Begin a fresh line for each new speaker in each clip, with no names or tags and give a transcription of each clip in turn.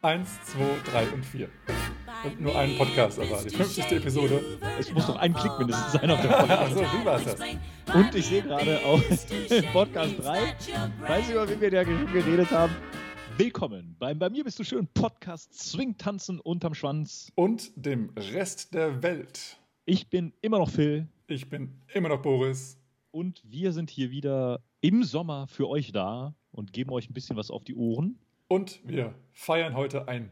Eins, zwei, drei und vier. Und nur einen Podcast, aber die 50. Episode.
Es muss doch ein Klick mindestens sein auf dem Podcast.
Achso, wie war das?
Und ich sehe gerade auch in Podcast 3, weiß ich über wen wir da geredet haben. Willkommen beim Bei mir bist du schön Podcast Swing tanzen unterm Schwanz.
Und dem Rest der Welt.
Ich bin immer noch Phil.
Ich bin immer noch Boris.
Und wir sind hier wieder im Sommer für euch da und geben euch ein bisschen was auf die Ohren.
Und wir feiern heute ein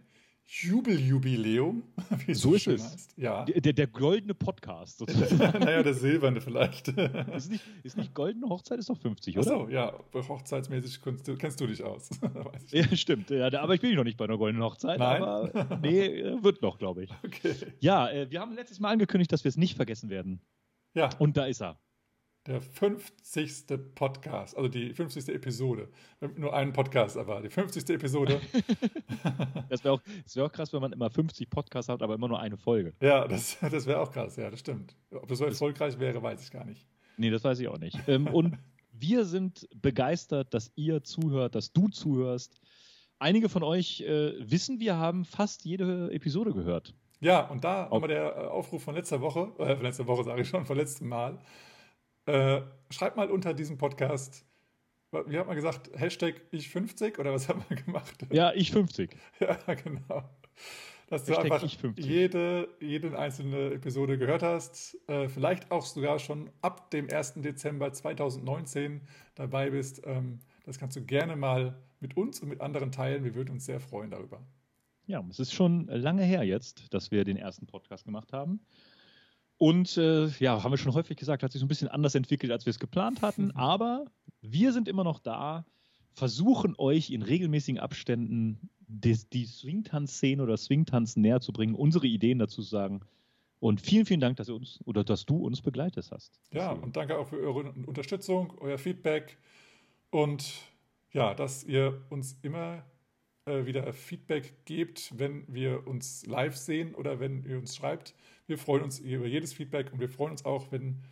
Jubeljubiläum,
wie so, ist es. Heißt.
Ja.
Der, der, goldene Podcast
sozusagen. naja, der silberne vielleicht.
ist, nicht, ist nicht goldene Hochzeit, ist doch 50, oder?
Achso, ja, hochzeitsmäßig kennst du, kennst du dich aus.
ja, stimmt. Ja, aber ich bin noch nicht bei einer goldenen Hochzeit.
Nein?
Aber nee, wird noch, glaube ich.
Okay.
Ja, äh, wir haben letztes Mal angekündigt, dass wir es nicht vergessen werden.
Ja.
Und da ist er.
Der 50. Podcast, also die 50. Episode. Nur einen Podcast, aber die 50. Episode.
das wäre auch, wär auch krass, wenn man immer 50 Podcasts hat, aber immer nur eine Folge.
Ja, das, das wäre auch krass, ja, das stimmt. Ob das so erfolgreich wäre, weiß ich gar nicht.
Nee, das weiß ich auch nicht. Ähm, und wir sind begeistert, dass ihr zuhört, dass du zuhörst. Einige von euch äh, wissen, wir haben fast jede Episode gehört.
Ja, und da nochmal der äh, Aufruf von letzter Woche, äh, von letzter Woche sage ich schon, von letztem Mal. Äh, schreibt mal unter diesem Podcast, wie hat man gesagt, Hashtag ich 50 oder was haben wir gemacht?
Ja, ich 50.
ja, genau. Dass du einfach jede, jede einzelne Episode gehört hast, äh, vielleicht auch sogar schon ab dem 1. Dezember 2019 dabei bist. Ähm, das kannst du gerne mal mit uns und mit anderen teilen. Wir würden uns sehr freuen darüber.
Ja, es ist schon lange her jetzt, dass wir den ersten Podcast gemacht haben. Und äh, ja, haben wir schon häufig gesagt, hat sich so ein bisschen anders entwickelt, als wir es geplant hatten. Mhm. Aber wir sind immer noch da, versuchen euch in regelmäßigen Abständen die, die Swingtanz-Szene oder Swingtanz näher zu bringen, unsere Ideen dazu zu sagen. Und vielen, vielen Dank, dass ihr uns oder dass du uns begleitet hast.
Ja, und danke auch für eure Unterstützung, euer Feedback und ja, dass ihr uns immer äh, wieder Feedback gebt, wenn wir uns live sehen oder wenn ihr uns schreibt. Wir freuen uns über jedes Feedback und wir freuen uns auch, wenn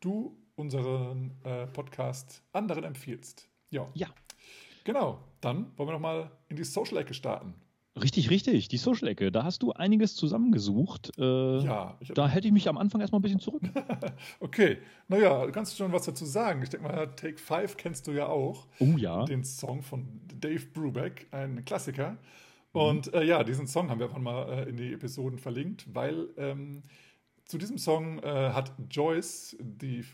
du unseren äh, Podcast anderen empfiehlst. Ja.
Ja.
Genau. Dann wollen wir nochmal in die Social-Ecke starten.
Richtig, richtig. Die Social-Ecke. Da hast du einiges zusammengesucht.
Äh, ja.
da hätte ich mich am Anfang erstmal ein bisschen zurück.
okay. Naja, kannst du schon was dazu sagen? Ich denke mal, Take Five kennst du ja auch.
Oh ja.
Den Song von Dave Brubeck, ein Klassiker. Mhm. Und äh, ja, diesen Song haben wir einfach mal äh, in die Episoden verlinkt, weil ähm, zu diesem Song äh, hat Joyce die,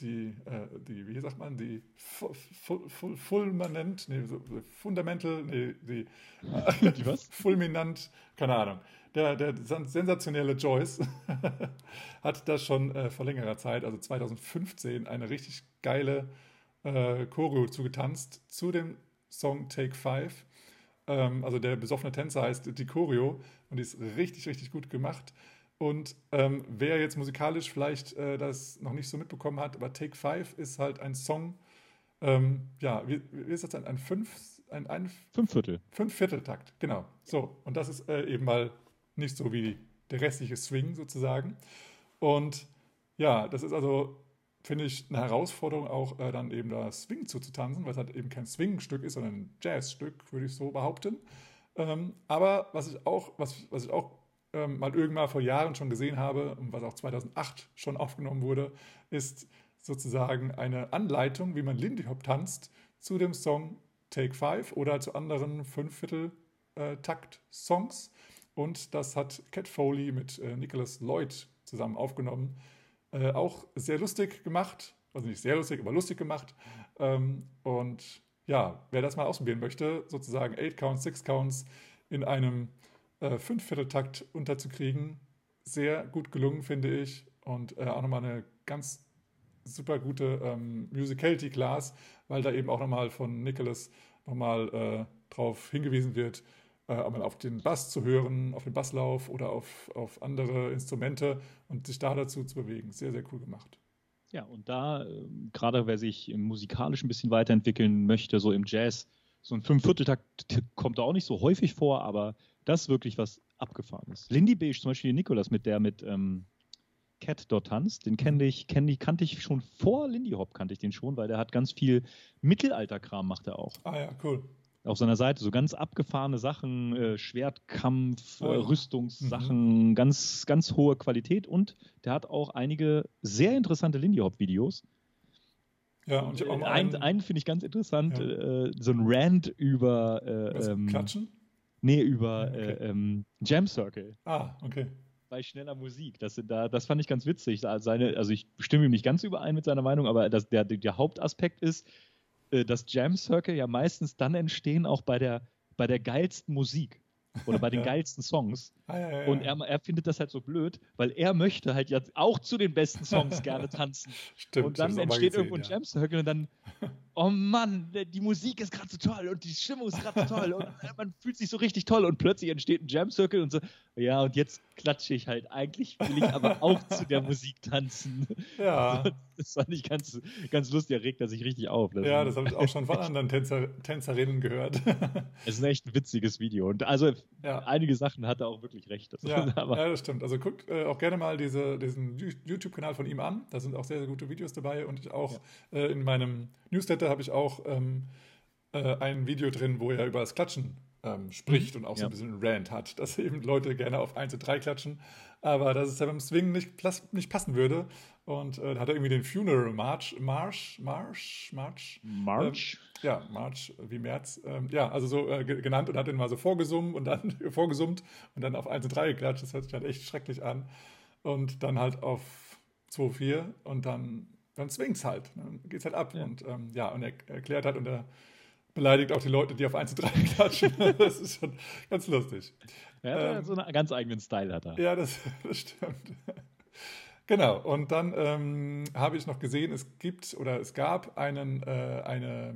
die, äh, die, wie sagt man, die fulminant, nee, fundamental, nee, die,
die was?
fulminant, keine Ahnung. Der, der sensationelle Joyce hat das schon äh, vor längerer Zeit, also 2015, eine richtig geile äh, Choreo zugetanzt zu dem Song Take Five. Ähm, also der besoffene Tänzer heißt die Choreo und die ist richtig, richtig gut gemacht. Und ähm, wer jetzt musikalisch vielleicht äh, das noch nicht so mitbekommen hat, aber Take Five ist halt ein Song, ähm, ja, wie, wie, ist das denn? Ein Fünf, ein, ein
Fünfviertel.
Fünfvierteltakt, genau. So, und das ist äh, eben mal nicht so wie der restliche Swing sozusagen. Und ja, das ist also, finde ich, eine Herausforderung auch äh, dann eben da Swing zuzutanzen, weil es halt eben kein Swing-Stück ist, sondern ein Jazz-Stück, würde ich so behaupten. Ähm, aber was ich auch, was, was ich auch ähm, mal irgendwann vor Jahren schon gesehen habe und was auch 2008 schon aufgenommen wurde, ist sozusagen eine Anleitung, wie man Lindy Hop tanzt zu dem Song Take Five oder zu anderen Fünfviertel-Takt-Songs. Äh, und das hat Cat Foley mit äh, Nicholas Lloyd zusammen aufgenommen. Äh, auch sehr lustig gemacht, also nicht sehr lustig, aber lustig gemacht. Ähm, und ja, wer das mal ausprobieren möchte, sozusagen 8 Counts, 6 Counts in einem äh, Fünfvierteltakt unterzukriegen. Sehr gut gelungen, finde ich. Und äh, auch nochmal eine ganz super gute ähm, Musicality Class, weil da eben auch nochmal von Nicholas nochmal äh, drauf hingewiesen wird, äh, auf den Bass zu hören, auf den Basslauf oder auf, auf andere Instrumente und sich da dazu zu bewegen. Sehr, sehr cool gemacht.
Ja, und da, äh, gerade wer sich musikalisch ein bisschen weiterentwickeln möchte, so im Jazz, so ein Fünfvierteltakt kommt da auch nicht so häufig vor, aber das ist wirklich was abgefahren ist. Lindy Beige, zum Beispiel Nikolas, mit der mit ähm, Cat dort tanzt, den kenne ich, kenn ich, kannte ich schon vor Lindy Hop, kannte ich den schon, weil der hat ganz viel Mittelalterkram, macht er auch.
Ah ja, cool.
Auf seiner Seite so ganz abgefahrene Sachen, äh, Schwertkampf, äh,
ja.
Rüstungssachen,
Mhm.
ganz, ganz hohe Qualität und der hat auch einige sehr interessante Lindy Hop Videos.
Ja, und ich habe auch
einen,
einen,
einen finde ich ganz interessant,
Ja.
äh, so ein Rant über, äh,
was,
ähm,
Klatschen?
nee, über
Okay.
äh, ähm, Jam Circle
Ah, okay.
bei schneller Musik. Das, da, das fand ich ganz witzig. Also Seine, also ich stimme ihm nicht ganz überein mit seiner Meinung, aber das, der, der Hauptaspekt ist, äh, dass Jam Circle ja meistens dann entstehen, auch bei der, bei der geilsten Musik oder bei den geilsten Songs.
Ah, ja.
Und er, er findet das halt so blöd, weil er möchte halt jetzt auch zu den besten Songs gerne tanzen.
Stimmt,
und dann entsteht
gesehen,
irgendwo ein
ja.
Jam Circle und dann, oh Mann, die Musik ist gerade so toll und die Stimmung ist gerade so toll und man fühlt sich so richtig toll und plötzlich entsteht ein Jam Circle und so, ja, und jetzt klatsche ich halt. Eigentlich will ich aber auch zu der Musik tanzen.
Ja,
Das fand ich ganz, ganz lustig, er regt er sich richtig auf. Das,
ja, das habe ich auch schon von anderen Tänzer, Tänzerinnen gehört.
ist ein echt ein witziges Video. Und also
ja.
einige Sachen hat er auch wirklich recht. Das
Ja, ja, das stimmt. Also guckt äh, auch gerne mal diese, diesen YouTube-Kanal von ihm an. Da sind auch sehr, sehr gute Videos dabei. Und ich auch äh, in meinem Newsletter habe ich auch ähm, äh, ein Video drin, wo er über das Klatschen ähm, spricht und auch so
Ja.
ein bisschen einen Rant hat, dass eben Leute gerne auf 1 und 3 klatschen, aber dass es ja beim Swingen nicht, nicht passen würde. Und äh, da hat er irgendwie den Funeral March, March, March, March,
March.
ja, March wie März. Ähm, ja, also so äh, ge- genannt und hat den mal so vorgesummt und dann vorgesummt und dann auf 1 und 3 geklatscht. Das hört sich halt echt schrecklich an. Und dann halt auf 2, 4 und dann, dann swingt's halt. ne? Dann geht's halt ab.
Ja.
Und ähm, ja, und er erklärt hat und er beleidigt auch die Leute, die auf 1 und 3 klatschen. das ist schon ganz lustig.
Ja,
ähm,
hat so einen ganz eigenen Style hat er.
Ja, das, das stimmt. Genau, und dann ähm, habe ich noch gesehen, es gibt oder es gab einen, äh, eine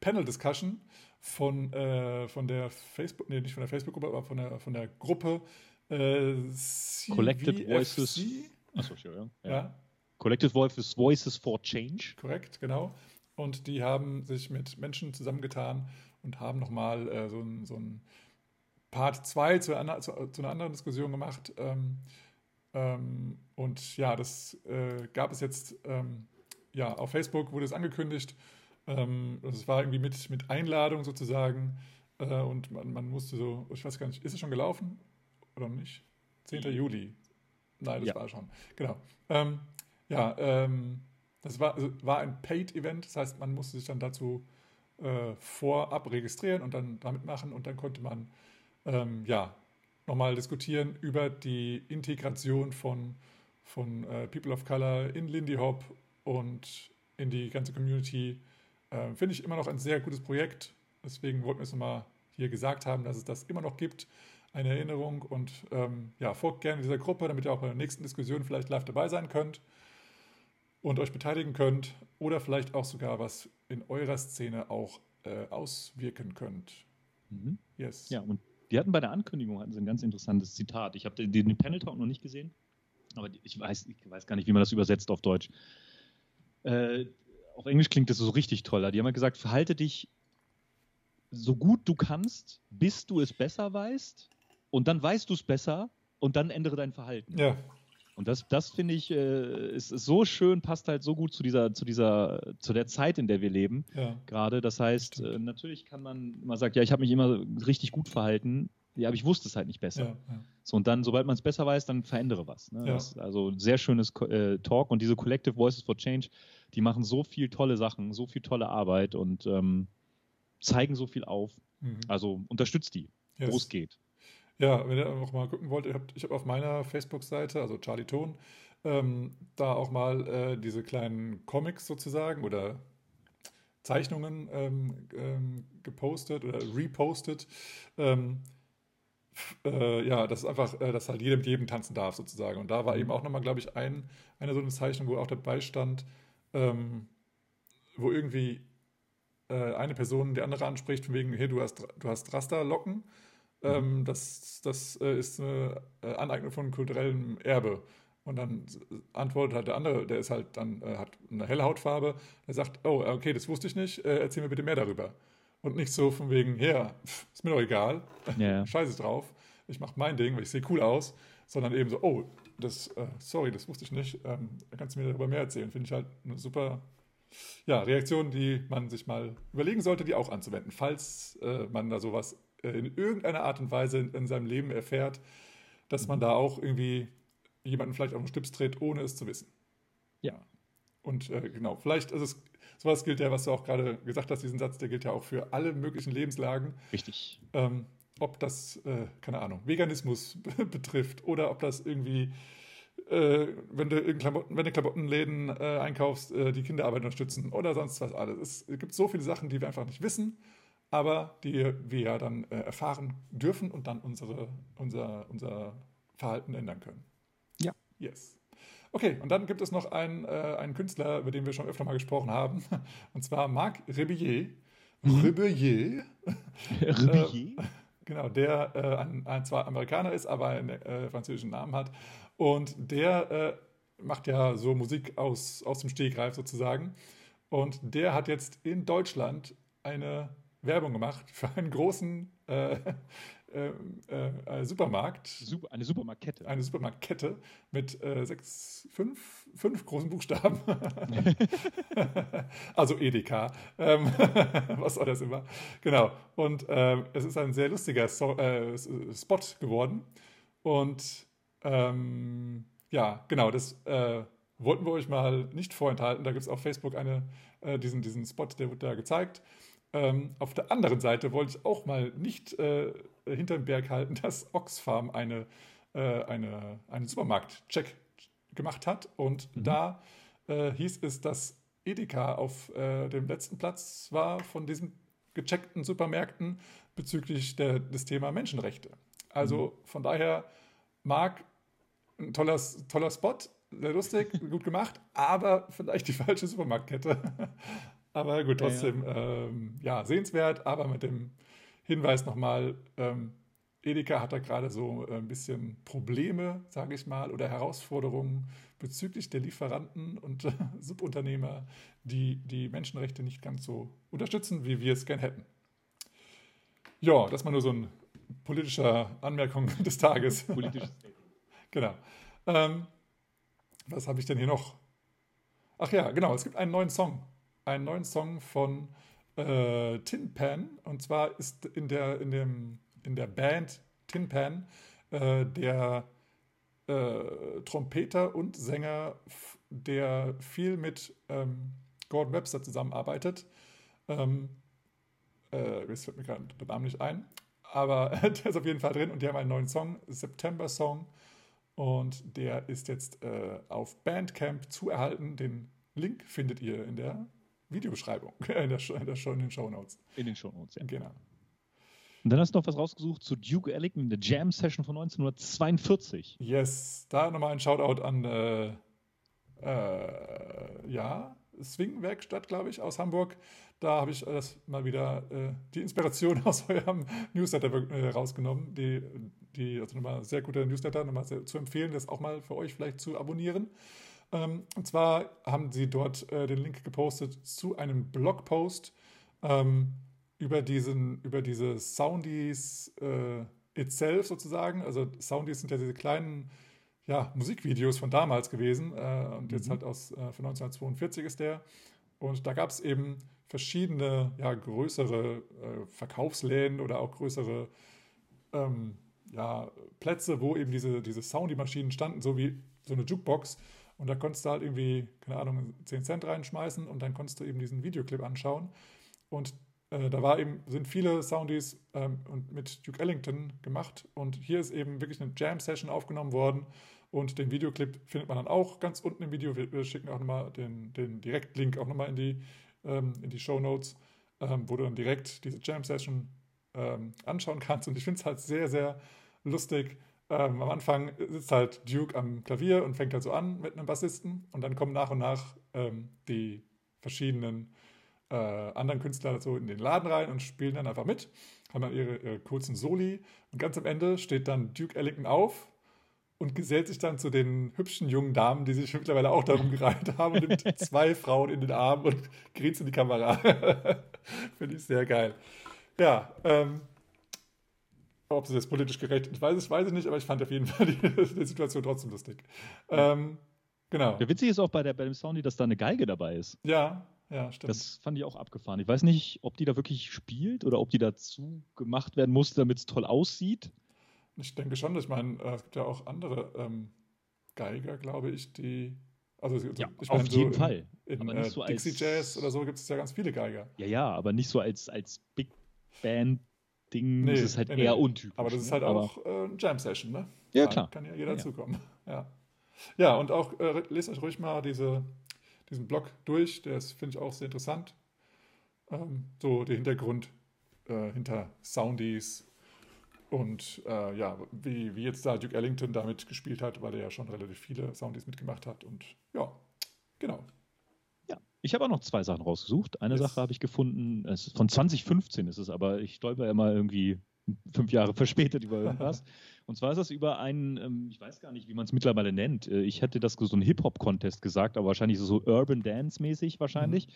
Panel-Discussion von, äh, von der Facebook, nee, nicht von der Facebook-Gruppe, aber von der, von der Gruppe äh,
Collected. Voices. Achso, ja.
Ja.
Collective Voices, Voices for Change.
korrekt, genau. Und die haben sich mit Menschen zusammengetan und haben nochmal äh, so ein, so ein Part 2 zu, einer- zu, zu einer anderen Diskussion gemacht. Ähm, ähm, und ja, das äh, gab es jetzt, ähm, ja, auf Facebook wurde es angekündigt. Ähm, es war irgendwie mit, mit Einladung sozusagen. Äh, und man, man musste so, ich weiß gar nicht, ist es schon gelaufen oder nicht? 10. Juli. Nein, das
Ja.
war schon. Genau. Ähm, ja, ähm, das war, also war ein Paid-Event, das heißt, man musste sich dann dazu äh, vorab registrieren und dann damit machen und dann konnte man ähm, ja nochmal diskutieren über die Integration von, von äh, People of Color in Lindy Hop und in die ganze Community. Äh, Finde ich immer noch ein sehr gutes Projekt. Deswegen wollten wir es nochmal hier gesagt haben, dass es das immer noch gibt. Eine Erinnerung und ähm, ja, folgt gerne dieser Gruppe, damit ihr auch bei der nächsten Diskussion vielleicht live dabei sein könnt und euch beteiligen könnt oder vielleicht auch sogar was in eurer Szene auch äh, auswirken könnt.
Mhm.
Yes.
Ja, und die hatten bei der Ankündigung hatten sie ein ganz interessantes Zitat. Ich habe den, den Panel Talk noch nicht gesehen, aber ich weiß, ich weiß gar nicht, wie man das übersetzt auf Deutsch. Äh, auf Englisch klingt das so richtig toll. Die haben ja gesagt, verhalte dich so gut du kannst, bis du es besser weißt und dann weißt du es besser und dann ändere dein Verhalten.
Ja,
Und das, das finde ich, äh, ist, ist so schön, passt halt so gut zu dieser, zu dieser, zu der Zeit, in der wir leben
ja,
gerade. Das heißt, äh, natürlich kann man immer sagen, ja, ich habe mich immer richtig gut verhalten, ja, aber ich wusste es halt nicht besser.
ja, ja.
So, und dann, sobald man es besser weiß, dann verändere was. Ne?
Ja.
Das, also ein sehr schönes äh, Talk und diese Collective Voices for Change, die machen so viel tolle Sachen, so viel tolle Arbeit und ähm, zeigen so viel auf.
Mhm.
Also unterstützt die,
Yes.
wo es geht.
Ja, wenn ihr auch mal gucken wollt, ich habe auf meiner Facebook-Seite, also Charlie Ton, ähm, da auch mal äh, diese kleinen Comics sozusagen oder Zeichnungen ähm, ähm, gepostet oder repostet. Ähm, äh, ja, das ist einfach, äh, dass halt jeder mit jedem tanzen darf sozusagen. Und da war eben auch nochmal, glaube ich, ein, eine so eine Zeichnung, wo auch dabei stand, ähm, wo irgendwie äh, eine Person die andere anspricht, von wegen, hey, du hast, du hast Rasterlocken. Ähm, das das äh, ist eine äh, Aneignung von kulturellem Erbe. Und dann s- antwortet halt der andere, der ist halt dann, äh, hat eine helle Hautfarbe, der sagt, oh, okay, das wusste ich nicht, äh, erzähl mir bitte mehr darüber. Und nicht so von wegen, ja, ist mir doch egal,
ja.
scheiße drauf, ich mach mein Ding, weil ich sehe cool aus, sondern eben so, oh, das, äh, sorry, das wusste ich nicht, ähm, kannst du mir darüber mehr erzählen. Finde ich halt eine super, ja, Reaktionen, die man sich mal überlegen sollte, die auch anzuwenden, falls äh, man da sowas äh, in irgendeiner Art und Weise in, in, seinem Leben erfährt, dass man da auch irgendwie jemanden vielleicht auf den Stips dreht, ohne es zu wissen. Ja. Und äh, genau, vielleicht, also es, sowas gilt ja, was du auch gerade gesagt hast, diesen Satz, der gilt ja auch für alle möglichen Lebenslagen.
Richtig.
Ähm, ob das, äh, keine Ahnung, Veganismus betrifft oder ob das irgendwie äh, wenn du in Klamotten, wenn du Klamottenläden äh, einkaufst, äh, die Kinderarbeit unterstützen oder sonst was alles. Es gibt so viele Sachen, die wir einfach nicht wissen, aber die wir ja dann äh, erfahren dürfen und dann unsere, unser, unser Verhalten ändern können.
Ja.
Yes. Okay, und dann gibt es noch einen, äh, einen Künstler, über den wir schon öfter mal gesprochen haben, und zwar Marc Rebillet. Mhm. Rebillet.
Rebillet?
Genau, der äh, ein, ein, zwar Amerikaner ist, aber einen äh, französischen Namen hat. Und der äh, macht ja so Musik aus, aus dem Stegreif sozusagen. Und der hat jetzt in Deutschland eine Werbung gemacht für einen großen äh, äh, äh, Supermarkt.
Super, eine Supermarktkette.
Eine Supermarktkette mit äh, sechs, fünf, fünf großen Buchstaben. also Edeka. Ähm, was soll das immer? Genau. Und ähm, es ist ein sehr lustiger so äh, Spot geworden. Und ähm, ja, genau, das äh, wollten wir euch mal nicht vorenthalten. Da gibt es auf Facebook eine, äh, diesen, diesen Spot, der wird da gezeigt. Ähm, auf der anderen Seite wollte ich auch mal nicht äh, hinterm Berg halten, dass Oxfam eine, äh, eine, einen Supermarkt-Check gemacht hat. Und mhm. da äh, hieß es, dass Edeka auf äh, dem letzten Platz war von diesen gecheckten Supermärkten bezüglich der, des Thema Menschenrechte. Also mhm. von daher mag ein toller, toller Spot, sehr lustig, gut gemacht, aber vielleicht die falsche Supermarktkette. aber gut, trotzdem, ja, ja. Ähm, ja, sehenswert, aber mit dem Hinweis nochmal, ähm, Edeka hat da gerade so ein bisschen Probleme, sage ich mal, oder Herausforderungen bezüglich der Lieferanten und äh, Subunternehmer, die die Menschenrechte nicht ganz so unterstützen, wie wir es gern hätten. Ja, das mal nur so ein politischer Anmerkung des Tages. Politisches Genau. Ähm, was habe ich denn hier noch? Ach ja, genau, es gibt einen neuen Song. Einen neuen Song von äh, Tin Pan. Und zwar ist in der, in dem, in der Band Tin Pan äh, der äh, Trompeter und Sänger, der viel mit ähm, Gordon Webster zusammenarbeitet. Ähm, äh, jetzt fällt mir gerade der Name nicht ein. Aber der ist auf jeden Fall drin und die haben einen neuen Song, September Song. Und der ist jetzt äh, auf Bandcamp zu erhalten. Den Link findet ihr in der Videobeschreibung, in, der, in, der, in den Show Notes.
In den Show Notes, ja.
Genau.
Und dann hast du noch was rausgesucht zu Duke Ellington, der Jam Session von 1942.
Yes, da nochmal ein Shoutout an, äh, äh, ja, Swing-Werkstatt, glaube ich, aus Hamburg. Da habe ich das mal wieder äh, die Inspiration aus eurem Newsletter äh, rausgenommen. Die, die, also nochmal sehr guter Newsletter, nochmal sehr, zu empfehlen, das auch mal für euch vielleicht zu abonnieren. Ähm, und zwar haben sie dort äh, den Link gepostet zu einem Blogpost ähm, über diesen, über diese Soundies äh, itself sozusagen. Also Soundies sind ja diese kleinen ja, Musikvideos von damals gewesen äh, und jetzt mhm. halt aus äh, von 1942 ist der. Und da gab es eben verschiedene, ja, größere äh, Verkaufsläden oder auch größere ähm, ja, Plätze, wo eben diese, diese Soundy-Maschinen standen, so wie so eine Jukebox. Und da konntest du halt irgendwie, keine Ahnung, 10 Cent reinschmeißen und dann konntest du eben diesen Videoclip anschauen. Und äh, da war eben, sind viele Soundies ähm, und mit Duke Ellington gemacht. Und hier ist eben wirklich eine Jam-Session aufgenommen worden. Und den Videoclip findet man dann auch ganz unten im Video. Wir, wir schicken auch nochmal den, den Direktlink auch nochmal in die, ähm, die Show Notes, ähm, wo du dann direkt diese Jam-Session ähm, anschauen kannst. Und ich finde es halt sehr, sehr lustig. Ähm, am Anfang sitzt halt Duke am Klavier und fängt halt so an mit einem Bassisten. Und dann kommen nach und nach ähm, die verschiedenen äh, anderen Künstler so in den Laden rein und spielen dann einfach mit, haben dann ihre, ihre kurzen Soli. Und ganz am Ende steht dann Duke Ellington auf und gesellt sich dann zu den hübschen jungen Damen, die sich mittlerweile auch darum gereiht haben und nimmt zwei Frauen in den Arm und grinst in die Kamera. Finde ich sehr geil. Ja, ähm, ob sie das politisch gerecht ich weiß es, weiß ich nicht, aber ich fand auf jeden Fall die, die Situation trotzdem lustig. Ähm, genau.
Der witzig ist auch bei, der, bei dem Soundy, dass da eine Geige dabei ist.
Ja, ja, stimmt.
Das fand ich auch abgefahren. Ich weiß nicht, ob die da wirklich spielt oder ob die dazu gemacht werden musste, damit es toll aussieht.
Ich denke schon, ich meine, äh, es gibt ja auch andere ähm, Geiger, glaube ich, die. Also,
Ja,
ich
auf
so
jeden
in,
Fall.
In
Aber
äh,
so
Dixie Jazz oder so gibt es ja ganz viele Geiger.
Ja, ja, aber nicht so als, als Big Band-Ding.
Nee,
das ist halt
nee,
eher untypisch.
Aber das ist
ne?
halt
Aber-
auch äh, eine Jam-Session, ne?
Ja,
Da
klar.
Kann ja jeder
Ja, ja.
zukommen. Ja. ja, und auch äh, lest euch ruhig mal diese, diesen Blog durch. Der ist, finde ich, auch sehr interessant. Ähm, so der Hintergrund äh, hinter Soundies und äh, ja, wie, wie jetzt da Duke Ellington damit gespielt hat, weil er ja schon relativ viele Soundies mitgemacht hat. Und ja, genau.
Ich habe auch noch zwei Sachen rausgesucht. Eine
Yes.
Sache habe ich gefunden, es ist von 2015 ist es, aber ich stolper immer irgendwie fünf Jahre verspätet über irgendwas. Und zwar ist das über einen, ähm, ich weiß gar nicht, wie man es mittlerweile nennt. Äh, Ich hätte das so einen Hip-Hop-Contest gesagt, aber wahrscheinlich so Urban Dance-mäßig wahrscheinlich.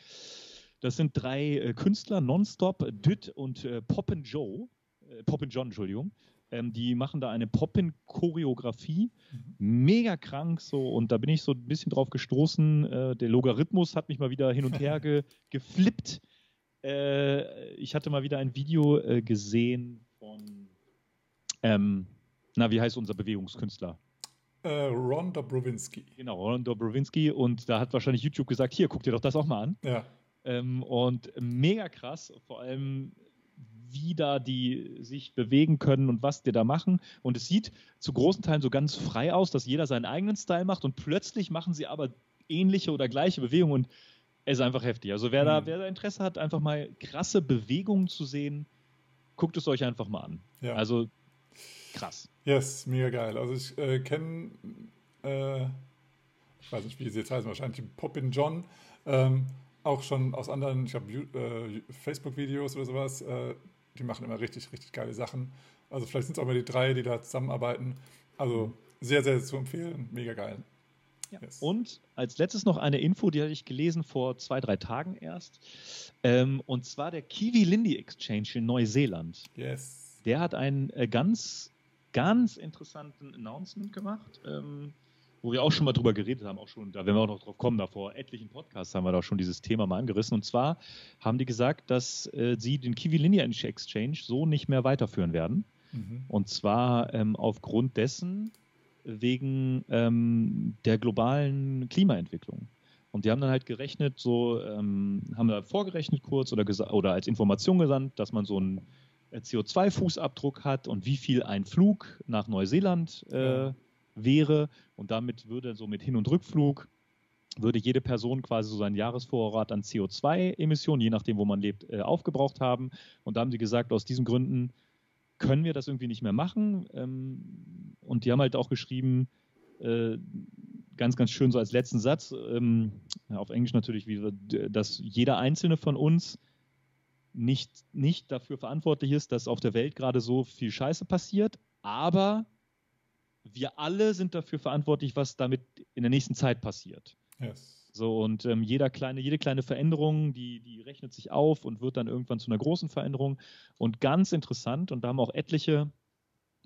Das sind drei äh, Künstler, Nonstop, Düt und äh, Poppin' Joe, Poppin' John, Entschuldigung. Ähm, die machen da eine Poppin-Choreografie mega krank so und da bin ich so ein bisschen drauf gestoßen. Äh, der Logarithmus hat mich mal wieder hin und her ge geflippt. Äh, ich hatte mal wieder ein Video äh, gesehen von, ähm, na, wie heißt unser Bewegungskünstler?
Äh, Ron Dobrowinski.
Genau, Ron Dobrowinski und da hat wahrscheinlich YouTube gesagt, hier, guck dir doch das auch mal an.
Ja,
Ähm, und mega krass, vor allem wie da die sich bewegen können und was die da machen. Und es sieht zu großen Teilen so ganz frei aus, dass jeder seinen eigenen Style macht und plötzlich machen sie aber ähnliche oder gleiche Bewegungen und es ist einfach heftig. Also wer, da,
Mhm.
wer da Interesse hat, einfach mal krasse Bewegungen zu sehen, guckt es euch einfach mal an.
ja.
Also krass.
Yes, mega geil. Also ich äh, kenne, äh, ich weiß nicht, wie sie jetzt heißen, wahrscheinlich Poppin John, ähm, auch schon aus anderen, ich glaube, äh, Facebook-Videos oder sowas, äh, die machen immer richtig, richtig geile Sachen. Also vielleicht sind es auch mal die drei, die da zusammenarbeiten. Also sehr, sehr zu empfehlen, mega geil.
Ja.
Yes.
Und als letztes noch eine Info, die hatte ich gelesen vor zwei, drei Tagen erst. Ähm, und zwar der Kiwi Lindy Exchange in Neuseeland.
Yes.
Der hat einen äh, ganz, ganz interessanten Announcement gemacht, ähm, wo wir auch schon mal drüber geredet haben, auch schon, da werden wir auch noch drauf kommen, da vor etlichen Podcasts haben wir da schon dieses Thema mal angerissen. Und zwar haben die gesagt, dass äh, sie den Kiwi Lindy Exchange so nicht mehr weiterführen werden.
Mhm.
Und zwar ähm, aufgrund dessen, wegen ähm, der globalen Klimaentwicklung. Und die haben dann halt gerechnet, so ähm, haben da vorgerechnet kurz oder, oder als Information gesandt, dass man so einen äh, CO2-Fußabdruck hat und wie viel ein Flug nach Neuseeland äh,
Ja.
Wäre. Und damit würde so mit Hin- und Rückflug würde jede Person quasi so seinen Jahresvorrat an CO2-Emissionen, je nachdem, wo man lebt, äh, aufgebraucht haben. Und da haben sie gesagt, aus diesen Gründen können wir das irgendwie nicht mehr machen. Ähm, und die haben halt auch geschrieben, äh, ganz, ganz schön so als letzten Satz, ähm, auf Englisch natürlich, dass jeder einzelne von uns nicht, nicht dafür verantwortlich ist, dass auf der Welt gerade so viel Scheiße passiert, aber wir alle sind dafür verantwortlich, was damit in der nächsten Zeit passiert.
Yes.
So, und ähm, jeder kleine, jede kleine Veränderung, die, die rechnet sich auf und wird dann irgendwann zu einer großen Veränderung. Und ganz interessant, und da haben auch etliche,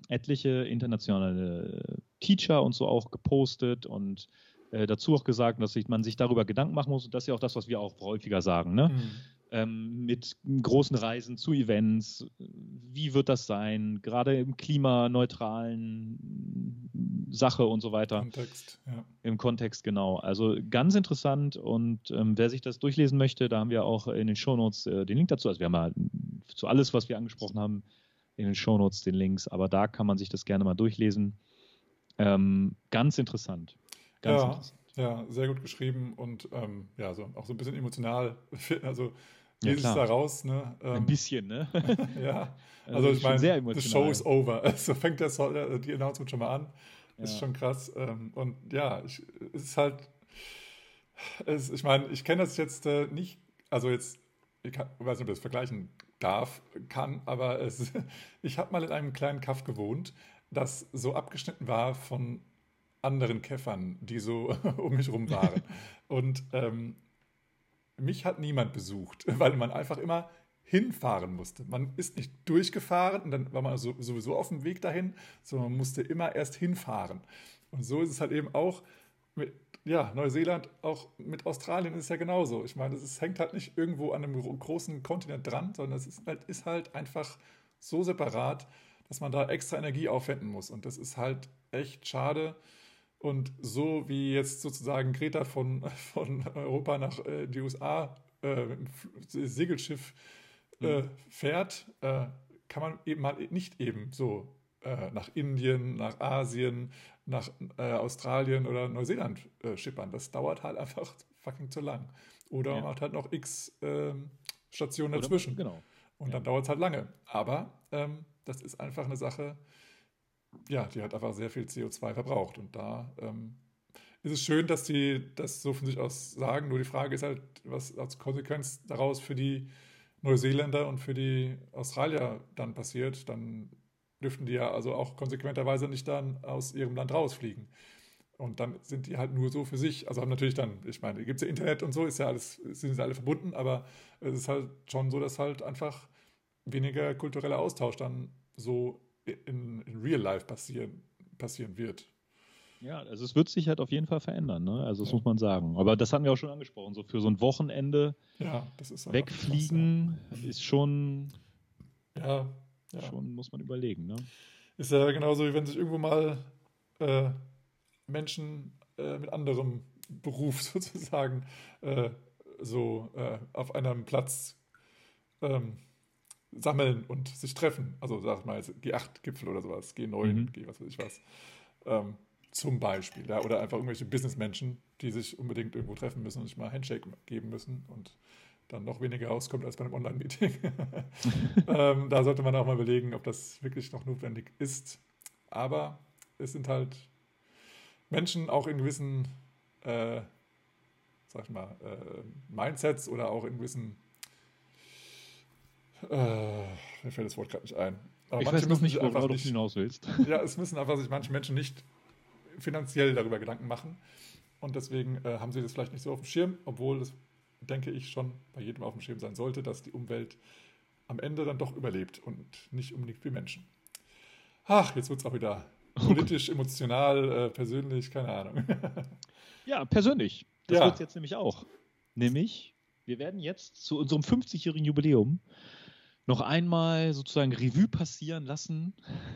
etliche internationale Teacher und so auch gepostet und äh, dazu auch gesagt, dass sich, man sich darüber Gedanken machen muss. Und das ist ja auch das, was wir auch häufiger sagen, ne?
Mhm.
Ähm, mit großen Reisen zu Events. Wie wird das sein? Gerade im klimaneutralen Sache und so weiter.
Kontext, ja.
Im Kontext, genau. Also ganz interessant und ähm, wer sich das durchlesen möchte, da haben wir auch in den Shownotes äh, den Link dazu. Also wir haben mal zu alles, was wir angesprochen haben, in den Shownotes den Links, aber da kann man sich das gerne mal durchlesen. Ähm, ganz interessant. Ganz
Ja.
interessant.
Ja, sehr gut geschrieben und ähm, ja, so, auch so ein bisschen emotional. Also,
Ja, klar.
da raus, ne?
Ein
Ähm,
bisschen, ne?
ja,
Also
also ich meine, the show is over. So fängt der so äh, die Announcement schon mal an. Ist
Ja.
schon krass. Ähm, und ja, ich, es ist halt, es, ich meine, ich kenne das jetzt äh, nicht, also jetzt, ich kann, ich weiß nicht, ob ich das vergleichen darf, kann, aber es, ich habe mal in einem kleinen Kaff gewohnt, das so abgeschnitten war von anderen Käffern, die so um mich rum waren. Und ähm, mich hat niemand besucht, weil man einfach immer hinfahren musste. Man ist nicht durchgefahren und dann war man so, sowieso auf dem Weg dahin, sondern man musste immer erst hinfahren. Und so ist es halt eben auch mit ja, Neuseeland, auch mit Australien ist es ja genauso. Ich meine, es hängt halt nicht irgendwo an einem großen Kontinent dran, sondern es ist halt, ist halt einfach so separat, dass man da extra Energie aufwenden muss. Und das ist halt echt schade. Und so wie jetzt sozusagen Greta von, von Europa nach äh, die USA äh, mit dem Segelschiff äh, mhm. fährt, äh, kann man eben mal nicht eben so äh, nach Indien, nach Asien, nach äh, Australien oder Neuseeland äh, schippern. Das dauert halt einfach fucking zu lang. Oder ja. man macht halt noch x ähm, Stationen dazwischen.
Oder, genau.
Und ja. dann dauert es halt lange. Aber ähm, das ist einfach eine Sache, ja, die hat einfach sehr viel CO2 verbraucht. Und da ähm, ist es schön, dass die das so von sich aus sagen. Nur die Frage ist halt, was als Konsequenz daraus für die Neuseeländer und für die Australier dann passiert. Dann dürften die ja also auch konsequenterweise nicht dann aus ihrem Land rausfliegen. Und dann sind die halt nur so für sich. Also haben natürlich dann, ich meine, gibt es ja Internet und so, ist ja alles, sind alle verbunden, aber es ist halt schon so, dass halt einfach weniger kultureller Austausch dann so in, in Real Life passieren, passieren wird.
Ja, also es wird sich halt auf jeden Fall verändern, ne? Also das ja. muss man sagen. Aber das hatten wir auch schon angesprochen. So für so ein Wochenende
ja,
wegfliegen krass, ja. ist schon,
ja,
schon, muss man überlegen, ne?
Ist ja genauso, wie wenn sich irgendwo mal äh, Menschen äh, mit anderem Beruf sozusagen äh, so äh, auf einem Platz ähm, sammeln und sich treffen. Also sag mal G8-Gipfel oder sowas, G9, mhm. G was weiß ich was. Ähm, zum Beispiel. Ja, oder einfach irgendwelche Businessmenschen, die sich unbedingt irgendwo treffen müssen und sich mal Handshake geben müssen und dann noch weniger rauskommt als bei einem Online-Meeting. ähm, da sollte man auch mal überlegen, ob das wirklich noch notwendig ist. Aber es sind halt Menschen auch in gewissen, äh, sag ich mal, äh, Mindsets oder auch in gewissen, äh, mir fällt das Wort gerade nicht ein.
Aber ich weiß noch nicht, worauf du hinaus willst.
Ja, es müssen einfach sich manche Menschen nicht finanziell darüber Gedanken machen. Und deswegen äh, haben sie das vielleicht nicht so auf dem Schirm, obwohl es, denke ich, schon bei jedem auf dem Schirm sein sollte, dass die Umwelt am Ende dann doch überlebt und nicht unbedingt wie Menschen. Ach, jetzt wird es auch wieder politisch, emotional, äh, persönlich, keine Ahnung.
ja, persönlich. Das ja. wird es jetzt nämlich auch. Nämlich, wir werden jetzt zu unserem 50-jährigen Jubiläum noch einmal sozusagen Revue passieren lassen,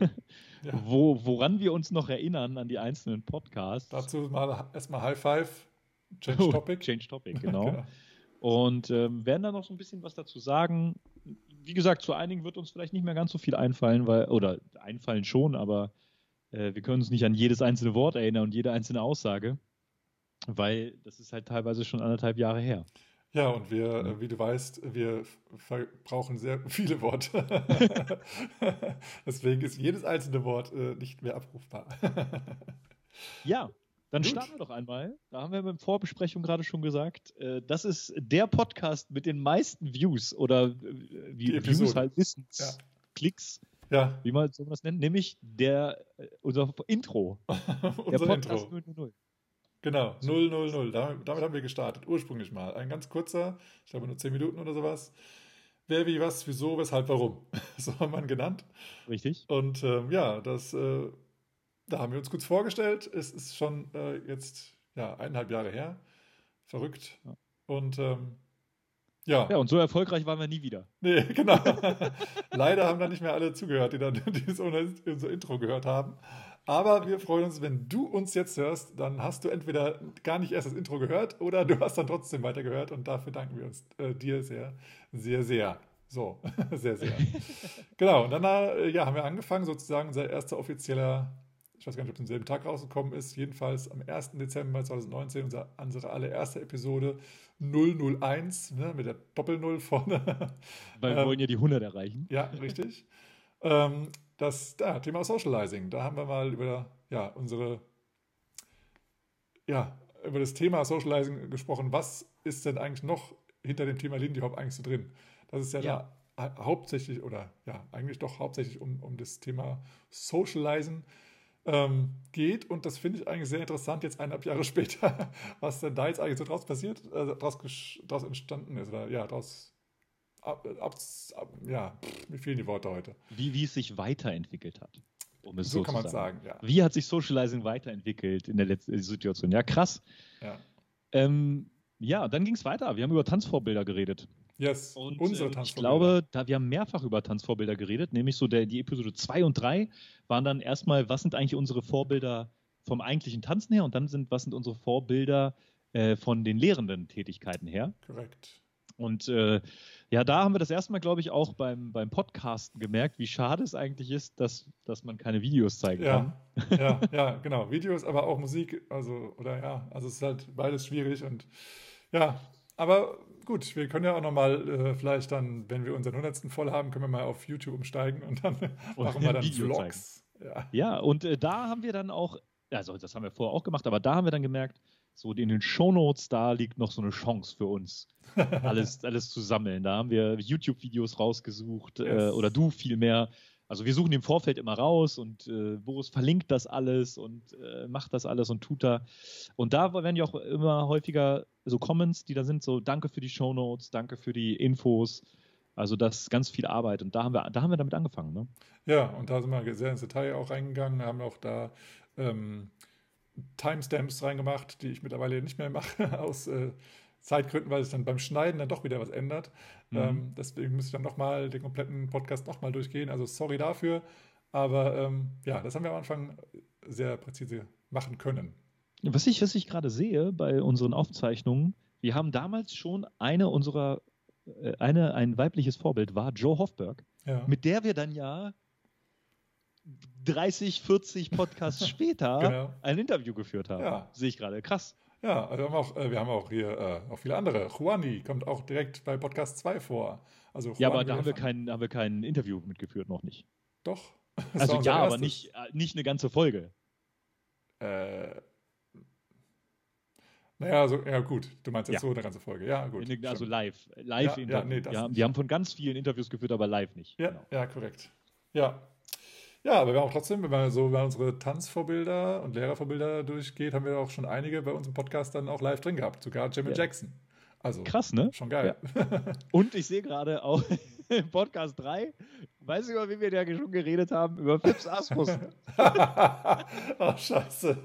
ja. wo, woran wir uns noch erinnern an die einzelnen Podcasts.
Dazu mal erstmal High Five, Change oh, Topic.
Change Topic, genau. genau. Und ähm, werden dann noch so ein bisschen was dazu sagen. Wie gesagt, zu einigen wird uns vielleicht nicht mehr ganz so viel einfallen, weil, oder einfallen schon, aber äh, wir können uns nicht an jedes einzelne Wort erinnern und jede einzelne Aussage, weil das ist halt teilweise schon anderthalb Jahre her.
Ja, und wir, äh, wie du weißt, wir brauchen sehr viele Worte. Deswegen ist jedes einzelne Wort äh, nicht mehr abrufbar.
ja, dann Gut. starten wir doch einmal. Da haben wir in der Vorbesprechung gerade schon gesagt, äh, das ist der Podcast mit den meisten Views oder wie Views halt Wissens, ja. Klicks,
ja.
wie man sowas nennt, nämlich der, unser Intro.
unser der Podcast Intro. 000. Genau, 000. Damit, damit haben wir gestartet, ursprünglich mal. Ein ganz kurzer, ich glaube nur 10 Minuten oder sowas. Wer, wie, was, wieso, weshalb, warum. So haben wir ihn genannt.
Richtig.
Und ähm, ja, das, äh, da haben wir uns kurz vorgestellt. Es ist schon äh, jetzt ja, eineinhalb Jahre her. Verrückt. Ja. Und ähm, ja.
Ja, und so erfolgreich waren wir nie wieder.
Nee, genau. Leider haben da nicht mehr alle zugehört, die dann dieses, unser Intro gehört haben. Aber wir freuen uns, wenn du uns jetzt hörst, dann hast du entweder gar nicht erst das Intro gehört oder du hast dann trotzdem weitergehört und dafür danken wir uns äh, dir sehr, sehr, sehr. So, sehr, sehr. genau, und dann äh, ja, haben wir angefangen, sozusagen unser erster offizieller, ich weiß gar nicht, ob es am selben Tag rausgekommen ist, jedenfalls am 1. Dezember 2019, unser, unsere allererste Episode 001, ne, mit der Doppel-Null vorne.
Weil wir ähm, wollen ja die 100 erreichen.
Ja, richtig. Ähm, das ja, Thema Socializing. Da haben wir mal über ja, unsere, ja, über das Thema Socializing gesprochen. Was ist denn eigentlich noch hinter dem Thema Lindy Hop eigentlich so drin? Das ist ja, ja. da hauptsächlich oder ja, eigentlich doch hauptsächlich um, um das Thema Socializing ähm, geht. Und das finde ich eigentlich sehr interessant, jetzt eineinhalb Jahre später, was denn da jetzt eigentlich so draus passiert, äh, draus, draus entstanden ist oder ja, draus ab, ab, ab, ja, mir fehlen die Worte heute.
Wie, wie es sich weiterentwickelt hat. Um es
so
so
kann man sagen, ja.
Wie hat sich Socializing weiterentwickelt in der letzten Situation? Ja, krass.
Ja,
Ähm, ja, dann ging es weiter. Wir haben über Tanzvorbilder geredet.
yes,
Und
unsere
äh, ich
Tanzvorbilder.
glaube, da wir haben mehrfach über Tanzvorbilder geredet, nämlich so der, die Episode 2 und 3 waren dann erstmal, was sind eigentlich unsere Vorbilder vom eigentlichen Tanzen her und dann sind, was sind unsere Vorbilder äh, von den lehrenden Tätigkeiten her.
Korrekt.
Und äh, ja, da haben wir das erste Mal, glaube ich, auch beim, beim Podcasten gemerkt, wie schade es eigentlich ist, dass, dass man keine Videos zeigen kann.
Ja, ja, ja, genau. Videos, aber auch Musik, also, oder ja, also es ist halt beides schwierig und ja, aber gut, wir können ja auch nochmal äh, vielleicht dann, wenn wir unseren 100. voll haben, können wir mal auf YouTube umsteigen und dann
Und
machen wir dann
Video
Vlogs. Ja,
Ja, und äh, da haben wir dann auch, also das haben wir vorher auch gemacht, aber da haben wir dann gemerkt, so in den Shownotes, da liegt noch so eine Chance für uns, alles, alles zu sammeln. Da haben wir YouTube-Videos rausgesucht äh,
Yes.
oder du vielmehr. Also wir suchen im Vorfeld immer raus und äh, Boris verlinkt das alles und äh, macht das alles und tut da. Und da werden ja auch immer häufiger so Comments, die da sind, so danke für die Shownotes, danke für die Infos. Also das ist ganz viel Arbeit und da haben wir, da haben wir damit angefangen. Ne?
ja, und da sind wir sehr ins Detail auch reingegangen, haben auch da ähm, Timestamps reingemacht, die ich mittlerweile nicht mehr mache, aus äh, Zeitgründen, weil sich dann beim Schneiden dann doch wieder was ändert.
Mhm.
Ähm, deswegen muss ich dann nochmal den kompletten Podcast nochmal durchgehen. Also sorry dafür. Aber ähm, ja, das haben wir am Anfang sehr präzise machen können.
Was ich, was ich gerade sehe bei unseren Aufzeichnungen, wir haben damals schon eine unserer, äh, eine, ein weibliches Vorbild war Joe Hofberg,
Ja,
mit der wir dann ja 30, 40 Podcasts später
Genau.
ein Interview geführt haben.
Ja.
Sehe ich gerade. Krass.
ja also wir haben auch, äh, wir haben auch hier äh, auch viele andere. Juani kommt auch direkt bei Podcast 2 vor. Also
Ja, aber da haben wir, kein, haben wir kein Interview mitgeführt, noch nicht.
Doch. Das
Also ja, aber
erstes.
nicht, äh, nicht eine ganze Folge.
Äh, naja, also, ja gut, du meinst jetzt
Ja.
so eine ganze Folge. Ja, gut.
In- also live. Live
Ja, nee,
wir, haben, wir haben von ganz vielen Interviews geführt, aber live nicht.
Ja,
Genau.
ja, korrekt. Ja. Ja, aber wir haben auch trotzdem, wenn man so über unsere Tanzvorbilder und Lehrervorbilder durchgeht, haben wir auch schon einige bei uns im Podcast dann auch live drin gehabt. Sogar Jimmy
Ja.
Jackson. Also
Krass, ne?
schon geil.
Und ich sehe gerade auch im Podcast 3, weiß ich über wen wir da schon geredet haben, über Fips Asmussen.
oh, scheiße.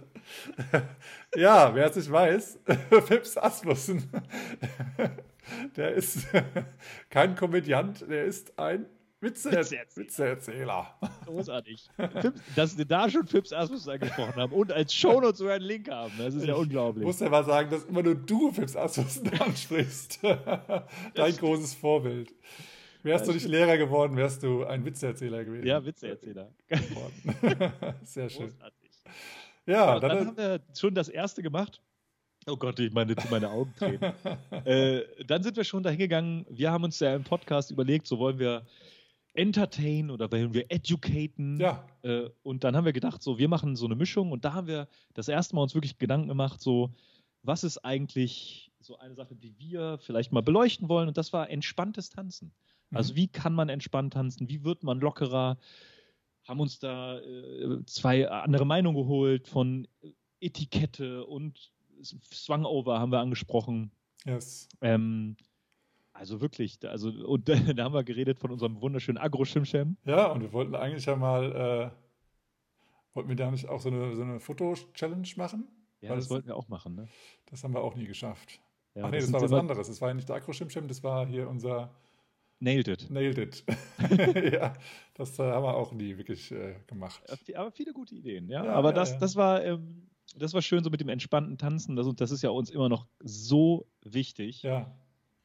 ja, wer es nicht weiß, Fips Asmussen, der ist kein Komödiant, der ist ein
Witzeerzähler.
Witzeerzähler.
Großartig. Fips, dass wir da schon Fips Asmussen angesprochen haben und als Shownotes sogar einen Link haben. Das ist ja
Ich
unglaublich.
muss ja mal sagen, dass immer nur du Fips Asmussen ansprichst. Dein großes Vorbild. Wärst du nicht Lehrer geworden, wärst du ein Witzeerzähler gewesen.
Ja, Witzeerzähler.
geworden. Sehr schön.
Großartig.
Ja,
Ja, dann,
dann,
haben wir schon das erste gemacht. Oh Gott, ich meine, zu meine Augen treten. äh, dann sind wir schon dahin gegangen. Wir haben uns ja im Podcast überlegt, so wollen wir entertain oder wollen wir educaten.
ja,
Äh, und dann haben wir gedacht, so, wir machen so eine Mischung. Und da haben wir das erste Mal uns wirklich Gedanken gemacht, so, was ist eigentlich so eine Sache, die wir vielleicht mal beleuchten wollen? Und das war entspanntes Tanzen. Also, wie kann man entspannt tanzen? Wie wird man lockerer? Haben uns da äh, zwei andere Meinungen geholt von Etikette und Swangover haben wir angesprochen.
yes.
Ähm, also wirklich, da- also und da haben wir geredet von unserem wunderschönen Agro-Shimsham.
Ja, und wir wollten eigentlich ja mal, äh, wollten wir da nicht auch so eine, so eine Foto-Challenge machen?
Ja, das
das-
wollten wir auch machen, ne?
Das haben wir auch nie geschafft.
Ja,
Ach nee, das,
sind
war was anderes. Das war ja nicht der Akro-Schimschim, das war hier unser
Nailed it.
Nailed It. ja, das äh, haben wir auch nie wirklich äh, gemacht.
Aber viele gute Ideen, ja.
Ja,
aber
ja,
das, das war, ähm, das war schön so mit dem entspannten Tanzen. Das, das ist ja uns immer noch so wichtig,
Ja,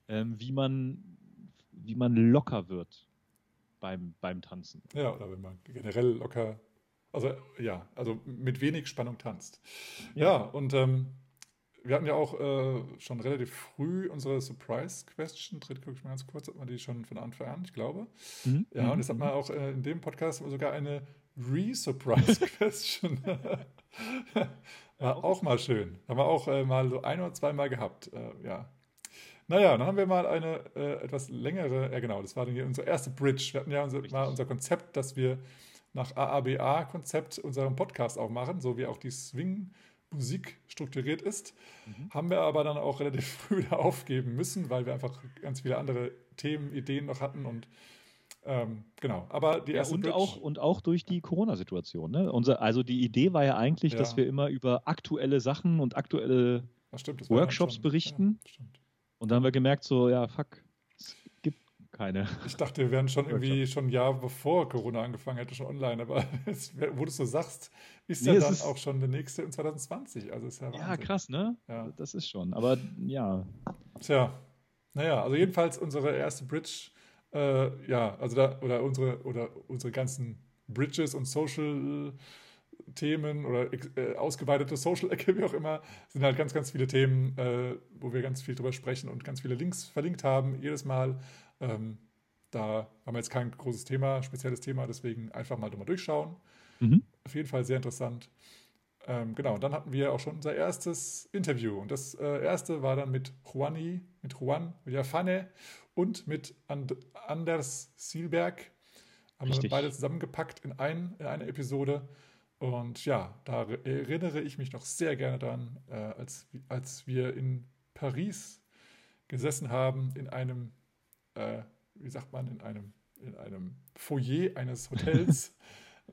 ähm, wie man, wie man locker wird beim, beim Tanzen.
ja, oder wenn man generell locker, also ja, also mit wenig Spannung tanzt. Ja, und ähm, wir hatten ja auch äh, schon relativ früh unsere Surprise-Question. Dritt gucke ich mal ganz kurz, hat man die schon von Anfang an, ich glaube.
Mhm.
Ja,
Mhm.
und jetzt hat man auch äh, in dem Podcast sogar eine Re-Surprise-Question. War auch mal schön. Haben wir auch äh, mal so ein oder zweimal gehabt. Äh, ja. Naja, dann haben wir mal eine äh, etwas längere, ja genau, das war dann hier unsere erste Bridge. Wir hatten ja unser, mal unser Konzept, dass wir nach AABA-Konzept unseren Podcast auch machen, so wie auch die Swing-Musik strukturiert ist.
Mhm.
Haben wir aber dann auch relativ früh da aufgeben müssen, weil wir einfach ganz viele andere Themen, Ideen noch hatten und Ähm, genau, aber die erste
ja, und
Bridge,
auch und auch durch die Corona-Situation. Ne? Unser, also die Idee war ja eigentlich,
Ja.
dass wir immer über aktuelle Sachen und aktuelle
das stimmt, das
Workshops
schon-
berichten.
Ja, stimmt.
Und dann haben wir gemerkt, so ja fuck, es gibt keine.
Ich dachte, wir wären schon irgendwie schon ein Jahr bevor Corona angefangen hätte, schon online. Aber jetzt, wo du es so sagst, ist
Nee,
ja
es
dann
ist-
auch schon der nächste in 2020. Also ist ja
Ja krass, ne?
Ja.
Das ist schon. Aber ja,
Tja, naja, also jedenfalls unsere erste Bridge, äh, ja, also da, oder unsere, oder unsere ganzen Bridges und Social Themen oder äh, ausgeweitete Social-Ecke, wie auch immer, sind halt ganz, ganz viele Themen, äh, wo wir ganz viel drüber sprechen und ganz viele Links verlinkt haben, jedes Mal. Ähm, da haben wir jetzt kein großes Thema, spezielles Thema, deswegen einfach mal drüber durchschauen.
mhm.
Auf jeden Fall sehr interessant. Ähm, genau, und dann hatten wir auch schon unser erstes Interview. Und das äh, erste war dann mit Juani, mit Juan Villafane und mit And Anders Sielberg. Haben wir
Richtig.
beide zusammengepackt in, ein, in eine Episode. Und ja, da re- erinnere ich mich noch sehr gerne dran, äh, als, als wir in Paris gesessen haben, in einem, äh, wie sagt man, in einem, in einem Foyer eines Hotels.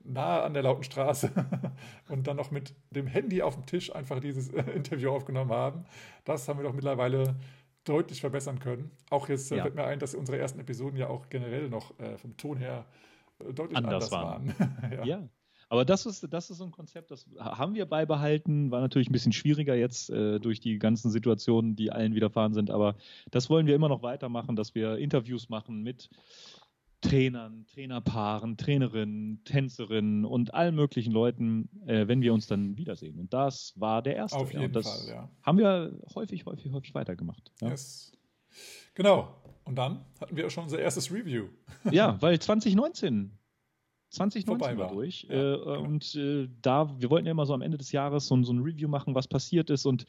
nahe an der lauten Straße und dann noch mit dem Handy auf dem Tisch einfach dieses äh, Interview aufgenommen haben. Das haben wir doch mittlerweile deutlich verbessern können. Auch jetzt äh,
Ja.
fällt mir ein, dass unsere ersten Episoden ja auch generell noch äh, vom Ton her äh, deutlich
Anders
anders,
waren.
waren. ja.
Ja. Aber das ist, das ist so ein Konzept, das haben wir beibehalten. War natürlich ein bisschen schwieriger jetzt äh, durch die ganzen Situationen, die allen widerfahren sind. Aber das wollen wir immer noch weitermachen, dass wir Interviews machen mit Trainern, Trainerpaaren, Trainerinnen, Tänzerinnen und allen möglichen Leuten, äh, wenn wir uns dann wiedersehen. Und das war der erste.
Auf
ja.
jeden
Und das
Fall, ja.
haben wir häufig, häufig, häufig weitergemacht. Ja,
Yes. Genau. Und dann hatten wir auch schon unser erstes Review.
ja weil 2019 2019
Vorbei
war durch.
Ja,
äh,
genau.
Und äh, da, wir wollten ja immer so am Ende des Jahres so, ein- so ein Review machen, was passiert ist. Und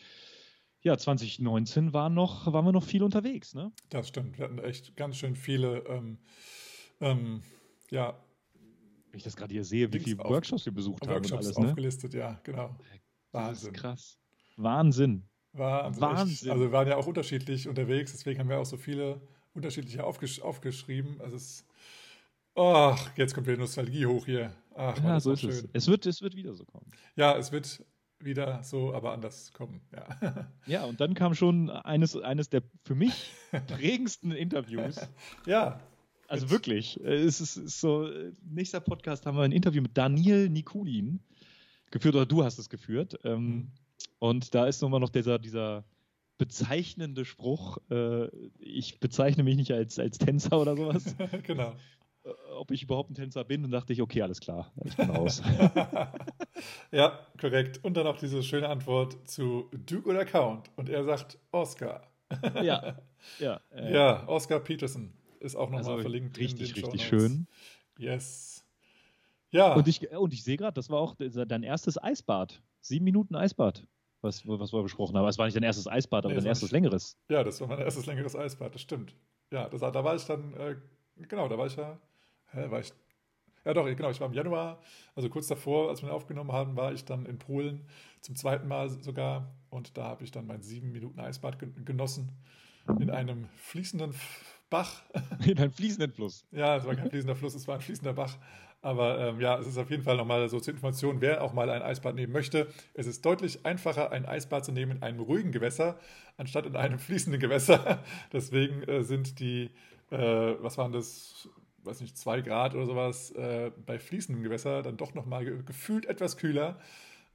ja, 2019 war noch, waren wir noch viel unterwegs, ne?
Das stimmt. Wir hatten echt ganz schön viele, ähm, ähm, ja,
Wenn ich das gerade hier sehe, wie viele Workshops wir besucht haben und
Workshops
alles, ne?
aufgelistet. Ja, genau. Wahnsinn.
ist krass. Wahnsinn.
Wahnsinn.
Wahnsinn.
Also wir waren ja auch unterschiedlich unterwegs, deswegen haben wir auch so viele unterschiedliche aufgesch aufgeschrieben. Also es Ach, jetzt kommt wieder Nostalgie hoch hier. Ach,
Ja, so ist es.
schön.
Es wird, es wird wieder so kommen.
Ja, es wird wieder so, aber anders kommen. Ja,
Ja, und dann kam schon eines, eines der für mich prägendsten Interviews.
ja
Also wirklich, äh, es ist, ist so, äh, nächster Podcast haben wir ein Interview mit Daniel Nikulin geführt, oder du hast es geführt. Ähm,
Mhm.
Und da ist nochmal noch dieser, dieser bezeichnende Spruch, äh, ich bezeichne mich nicht als, als Tänzer oder sowas,
genau.
Äh, ob ich überhaupt ein Tänzer bin. Und dachte ich, okay, alles klar, ich bin raus.
ja, korrekt. Und dann auch diese schöne Antwort zu Duke oder Count. Und er sagt Oscar.
ja, ja, äh,
Ja, Oscar Peterson ist auch nochmal
also
verlinkt.
richtig, richtig schön.
Yes. Ja,
Und ich, und ich sehe gerade, das war auch dein erstes Eisbad. Sieben Minuten Eisbad, was, was wir besprochen haben. Es war nicht dein erstes Eisbad, aber
Nee,
dein erstes längeres.
ja, das war mein erstes längeres Eisbad, das stimmt. Ja, das, da war ich dann, äh, genau, da war ich ja, hä, war ich, ja doch, genau, ich war im Januar, also kurz davor, als wir ihn aufgenommen haben, war ich dann in Polen zum zweiten Mal sogar und da habe ich dann mein sieben Minuten Eisbad gen- genossen in einem fließenden Bach.
In einem fließenden Fluss.
Ja, es war kein fließender Fluss, es war ein fließender Bach. Aber ähm, ja, es ist auf jeden Fall nochmal so zur Information, wer auch mal ein Eisbad nehmen möchte. Es ist deutlich einfacher, ein Eisbad zu nehmen in einem ruhigen Gewässer, anstatt in einem fließenden Gewässer. Deswegen äh, sind die, äh, was waren das, weiß nicht, zwei Grad oder sowas, äh, bei fließendem Gewässer dann doch nochmal ge gefühlt etwas kühler.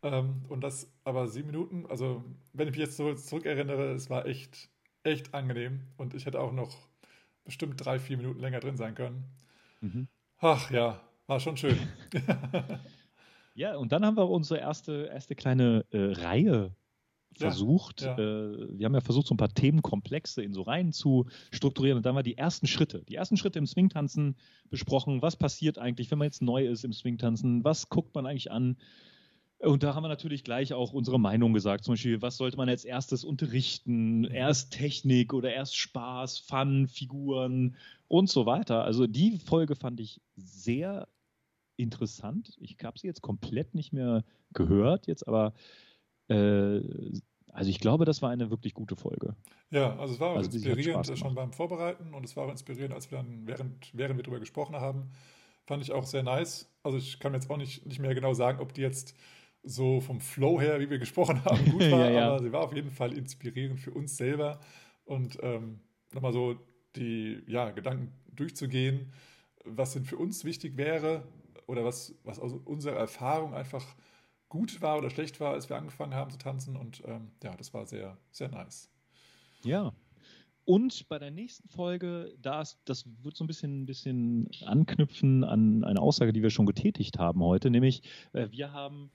Ähm, und das aber sieben Minuten, also wenn ich mich jetzt so zurückerinnere, es war echt, echt angenehm. Und ich hätte auch noch bestimmt drei, vier Minuten länger drin sein können.
Mhm.
Ach ja, war schon schön.
Ja, und dann haben wir unsere erste, erste kleine äh, Reihe
Ja,
versucht.
ja.
Äh, wir haben ja versucht, so ein paar Themenkomplexe in so Reihen zu strukturieren. Und dann war die ersten Schritte. Die ersten Schritte im Swingtanzen besprochen. Was passiert eigentlich, wenn man jetzt neu ist im Swingtanzen? Was guckt man eigentlich an? Und da haben wir natürlich gleich auch unsere Meinung gesagt. Zum Beispiel, was sollte man als erstes unterrichten? Erst Technik oder erst Spaß, Fun, Figuren und so weiter. Also die Folge fand ich sehr interessant. Ich habe sie jetzt komplett nicht mehr gehört, jetzt aber äh, also ich glaube, das war eine wirklich gute Folge.
Ja, also es war also inspirierend schon beim Vorbereiten und es war auch inspirierend, als wir dann, während, während wir darüber gesprochen haben, fand ich auch sehr nice. Also ich kann jetzt auch nicht, nicht mehr genau sagen, ob die jetzt so vom Flow her, wie wir gesprochen haben, gut war, ja, ja. aber sie war auf jeden Fall inspirierend für uns selber und ähm, nochmal so die ja, Gedanken durchzugehen, was denn für uns wichtig wäre oder was, was aus unserer Erfahrung einfach gut war oder schlecht war, als wir angefangen haben zu tanzen. Und ähm, ja, das war sehr, sehr nice.
Ja. Und bei der nächsten Folge, das, das wird so ein bisschen, bisschen anknüpfen an eine Aussage, die wir schon getätigt haben heute, nämlich äh, wir haben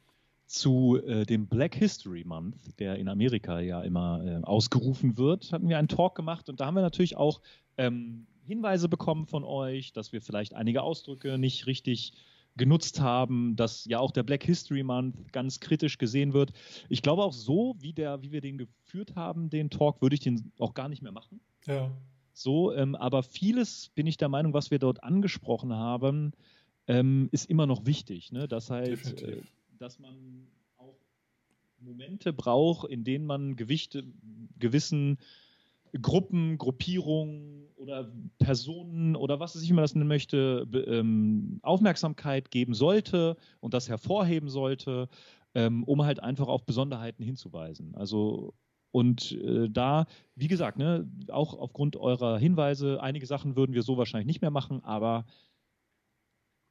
zu äh, dem Black History Month, der in Amerika ja immer äh, ausgerufen wird, hatten wir einen Talk gemacht und da haben wir natürlich auch ähm, Hinweise bekommen von euch, dass wir vielleicht einige Ausdrücke nicht richtig genutzt haben, dass ja auch der Black History Month ganz kritisch gesehen wird. Ich glaube auch so, wie, der, wie wir den geführt haben, den Talk, würde ich den auch gar nicht mehr machen.
Ja.
So, ähm, aber vieles bin ich der Meinung, was wir dort angesprochen haben, ähm, ist immer noch wichtig. Ne? Das heißt, äh, dass man auch Momente braucht, in denen man Gewichte, gewissen Gruppen, Gruppierungen oder Personen oder was ich immer das nennen möchte, ähm, Aufmerksamkeit geben sollte und das hervorheben sollte, ähm, um halt einfach auf Besonderheiten hinzuweisen. Also und äh, da, wie gesagt, ne, auch aufgrund eurer Hinweise, einige Sachen würden wir so wahrscheinlich nicht mehr machen, aber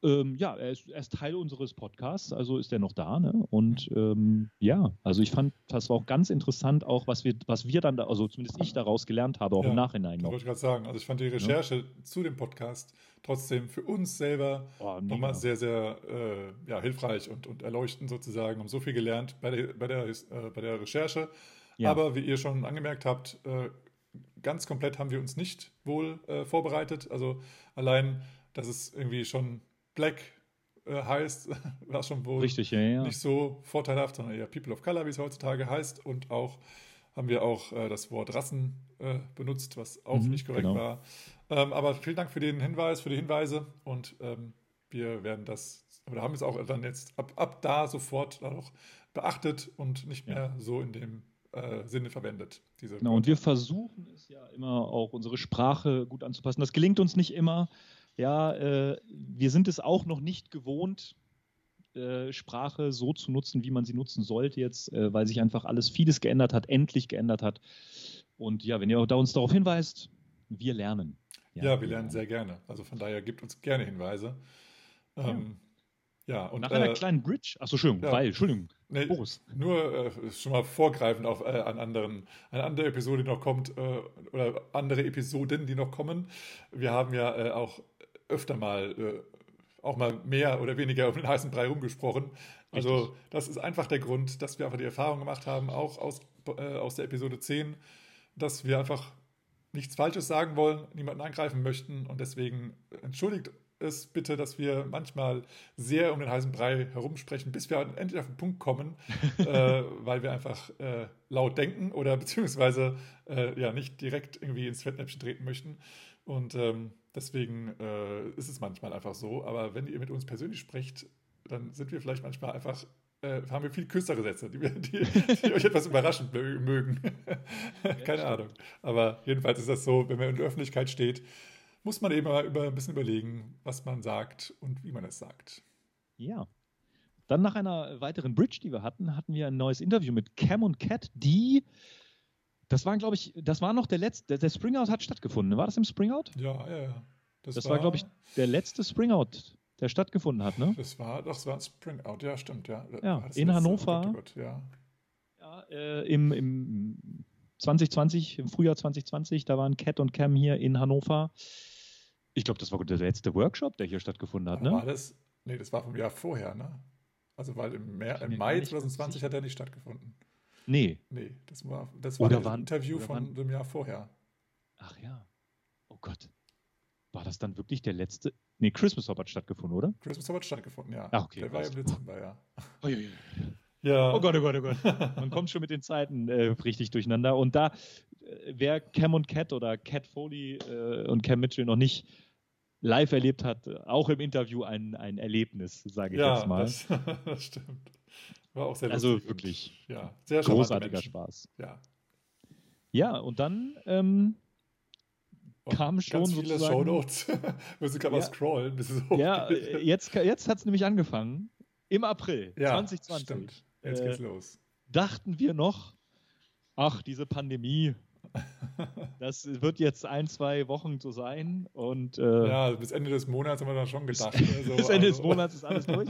ähm, ja, er ist, er ist, Teil unseres Podcasts, also ist er noch da. Ne? Und ähm, ja, also ich fand, das war auch ganz interessant, auch was wir, was wir dann, da, also zumindest ich daraus gelernt habe, auch ja, im Nachhinein
noch. wollte ich gerade sagen. Also ich fand die Recherche ja? zu dem Podcast trotzdem für uns selber oh, nochmal sehr, sehr äh, ja, hilfreich und, und erleuchtend sozusagen. Haben so viel gelernt bei der, bei der, äh, bei der Recherche. Ja. Aber wie ihr schon angemerkt habt, äh, ganz komplett haben wir uns nicht wohl äh, vorbereitet. Also allein, dass es irgendwie schon Black äh, heißt, war schon wohl
Richtig, ja, ja.
nicht so vorteilhaft, sondern eher People of Color, wie es heutzutage heißt. Und auch haben wir auch äh, das Wort Rassen äh, benutzt, was auch mhm, nicht korrekt genau. war. Ähm, aber vielen Dank für den Hinweis, für die Hinweise und ähm, wir werden das, oder haben es auch dann jetzt ab, ab da sofort auch beachtet und nicht mehr ja. so in dem äh, Sinne verwendet.
genau, und wir versuchen es ja immer auch unsere Sprache gut anzupassen. Das gelingt uns nicht immer. Ja, äh, wir sind es auch noch nicht gewohnt, äh, Sprache so zu nutzen, wie man sie nutzen sollte jetzt, äh, weil sich einfach alles, vieles geändert hat, endlich geändert hat. Und ja, wenn ihr da uns darauf hinweist, wir lernen.
Ja, ja wir lernen sehr gerne. Also von daher gibt uns gerne Hinweise. Ähm, ja. ja. und,
Nach einer äh, kleinen Bridge, achso, Entschuldigung, ja, weil, Entschuldigung,
nee, Boris. Nur äh, schon mal vorgreifend auf äh, an anderen, eine andere Episode, die noch kommt, oder andere Episoden, die noch kommen. Wir haben ja auch öfter mal äh, auch mal mehr oder weniger um den heißen Brei rumgesprochen. Also Richtig. das ist einfach der Grund, dass wir einfach die Erfahrung gemacht haben, auch aus, äh, aus der Episode 10, dass wir einfach nichts Falsches sagen wollen, niemanden angreifen möchten und deswegen entschuldigt es bitte, dass wir manchmal sehr um den heißen Brei herumsprechen, bis wir endlich auf den Punkt kommen, äh, weil wir einfach äh, laut denken oder beziehungsweise äh, ja nicht direkt irgendwie ins Fettnäpfchen treten möchten. Und ähm, Deswegen äh, ist es manchmal einfach so. Aber wenn ihr mit uns persönlich sprecht, dann sind wir vielleicht manchmal einfach, äh, haben wir viel kürzere Sätze, die, die, die euch etwas überraschend mögen. Keine Ahnung. Aber jedenfalls ist das so, wenn man in der Öffentlichkeit steht, muss man eben mal über, ein bisschen überlegen, was man sagt und wie man es sagt.
Ja. Dann nach einer weiteren Bridge, die wir hatten, hatten wir ein neues Interview mit Cam und Cat, die das war, glaube ich, das war noch der letzte, der Springout hat stattgefunden. War das im Springout?
Ja, ja, ja.
Das, das war, war glaube ich, der letzte Springout, der stattgefunden hat, ne?
Das war, das war ein Springout, ja, stimmt, ja.
Ja, in Hannover.
Oh Gott, oh Gott, ja,
ja äh, im, im 2020, im Frühjahr 2020, da waren Cat und Cam hier in Hannover. Ich glaube, das war der letzte Workshop, der hier stattgefunden hat, ne?
War das? Nee, das war vom Jahr vorher, ne? Also, weil im, Mer im Mai 2020 hat er nicht stattgefunden.
Nee.
Nee, das war, das war
ein
Interview von waren, dem Jahr vorher.
Ach ja. Oh Gott. War das dann wirklich der letzte? Nee, Christmas Hop hat stattgefunden, oder?
Christmas Hop hat stattgefunden, ja.
Ach, okay.
Der war ja im Dezember, ja.
Oh, ja, ja. Ja. Oh Gott, oh Gott, oh Gott. Man kommt schon mit den Zeiten äh, richtig durcheinander. Und da, äh, wer Cam und Cat oder Cat Foley äh, und Cam Mitchell noch nicht live erlebt hat, auch im Interview ein, ein Erlebnis, sage ich
ja,
jetzt mal.
Das, das stimmt. War auch sehr
Also
lustig.
wirklich
Und, ja, sehr
großartiger
Menschen.
Spaß.
Ja.
Ja, und dann ähm,
Und
Kam schon
ganz viele Shownotes. Müssen gerade mal
Ja.
scrollen, bis es
ja, äh, jetzt, jetzt hat es nämlich angefangen. Im April
Ja,
2020
Stimmt. Jetzt
Äh,
geht's los.
dachten wir noch, ach, diese Pandemie, das wird jetzt ein, zwei Wochen so sein. Und äh,
Ja, bis Ende des Monats haben wir dann schon gedacht. ne, so,
bis Ende des
also-
Monats ist alles durch.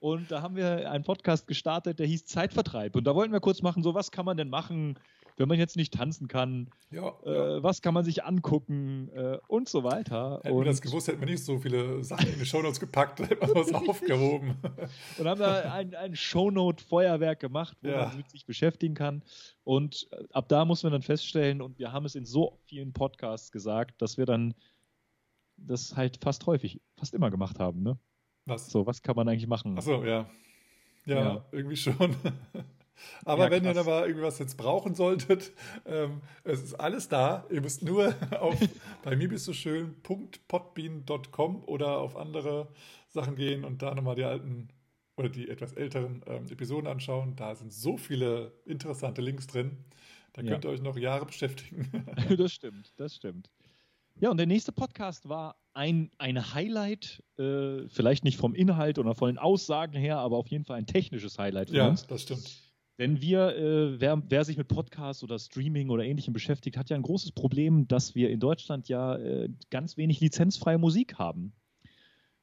Und da haben wir einen Podcast gestartet, der hieß Zeitvertreib. Und da wollten wir kurz machen, so was kann man denn machen, wenn man jetzt nicht tanzen kann?
Ja, ja.
Äh, was kann man sich angucken äh, und so weiter.
Hätten wir
und,
das gewusst, hätten wir nicht so viele Sachen in die Shownotes gepackt, hätten wir was aufgehoben.
und haben da ein, ein Shownote-Feuerwerk gemacht, wo
Ja.
man mit sich beschäftigen kann. Und äh, ab da muss man dann feststellen, und wir haben es in so vielen Podcasts gesagt, dass wir dann das halt fast häufig, fast immer gemacht haben. Ne?
Was?
So, was kann man eigentlich machen?
Achso, ja. ja.
Ja.
irgendwie schon. Aber
Ja,
wenn ihr
krass.
da mal irgendwas jetzt brauchen solltet, ähm, es ist alles da. Ihr müsst nur auf bei mir bist du schön .podbean.com oder auf andere Sachen gehen und da nochmal die alten oder die etwas älteren ähm, Episoden anschauen. Da sind so viele interessante Links drin. Da
Ja.
könnt ihr euch noch Jahre beschäftigen.
das stimmt, das stimmt. Ja, und der nächste Podcast war ein, ein Highlight, äh, vielleicht nicht vom Inhalt oder von den Aussagen her, aber auf jeden Fall ein technisches Highlight für
ja,
uns.
das stimmt.
Denn wir, äh, wer, wer sich mit Podcasts oder Streaming oder ähnlichem beschäftigt, hat ja ein großes Problem, dass wir in Deutschland ja äh, ganz wenig lizenzfreie Musik haben.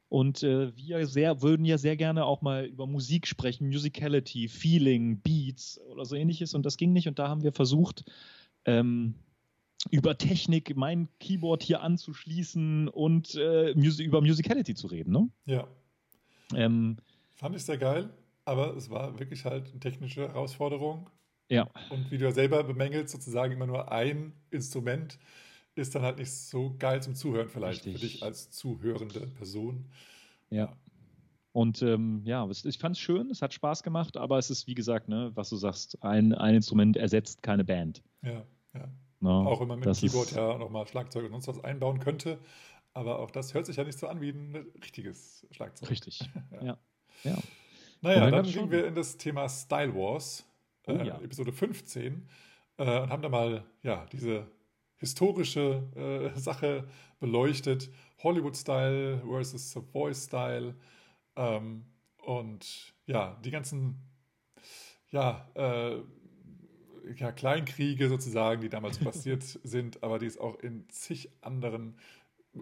Und äh, wir sehr, würden ja sehr gerne auch mal über Musik sprechen, Musicality, Feeling, Beats oder so ähnliches. Und das ging nicht. Und da haben wir versucht, ähm, über Technik mein Keyboard hier anzuschließen und äh, Musi über Musicality zu reden. Ne?
Ja,
Ähm,
fand ich sehr geil. Aber es war wirklich halt eine technische Herausforderung.
ja,
Und wie du ja selber bemängelst, sozusagen immer nur ein Instrument ist dann halt nicht so geil zum Zuhören vielleicht
Richtig.
für dich als zuhörende Person.
Ja. Und ähm, ja, ich fand es schön, es hat Spaß gemacht, aber es ist, wie gesagt, ne, was du sagst, ein, ein Instrument ersetzt keine Band.
Ja, ja.
Ne?
Auch wenn man mit Keyboard
ist,
ja nochmal Schlagzeug und sonst was einbauen könnte. Aber auch das hört sich ja nicht so an wie ein richtiges Schlagzeug.
Richtig.
Ja.
Ja. ja.
Naja, dann
wir
gingen wir in das Thema Style Wars,
Oh
äh,
ja.
Episode 15, äh, und haben da mal ja, diese historische äh, Sache beleuchtet. Hollywood-Style versus Savoy-Style. Ähm, und ja, die ganzen ja, äh, ja, Kleinkriege sozusagen, die damals passiert sind, aber die es auch in zig anderen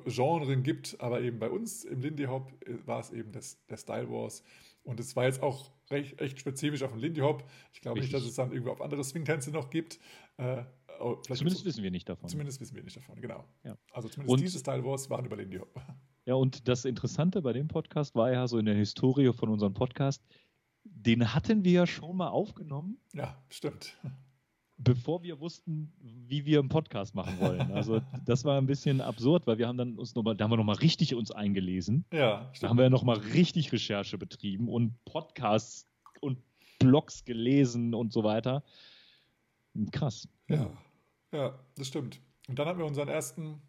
Genren gibt. Aber eben bei uns im Lindy Hop äh, war es eben das, der Style Wars. Und es war jetzt auch recht, echt spezifisch auf den Lindy Hop. Ich glaube nicht, dass es dann irgendwie auf andere Swingtänze noch gibt. Äh, vielleicht
Zumindest wissen wir nicht davon.
zumindest wissen wir nicht davon, genau.
Ja.
Also zumindest
Und-
diese Style Wars waren über Lindy Hop.
Ja, und das Interessante bei dem Podcast war ja so in der Historie von unserem Podcast, den hatten wir ja schon mal aufgenommen,
Ja, stimmt.
Bevor wir wussten, wie wir einen Podcast machen wollen. Also das war ein bisschen absurd, weil wir haben dann uns nochmal, da haben wir nochmal richtig uns eingelesen.
Ja,
Da
stimmt.
haben wir ja nochmal richtig Recherche betrieben und Podcasts und Blogs gelesen und so weiter. Krass.
Ja, ja, das stimmt. Und dann hatten wir unseren ersten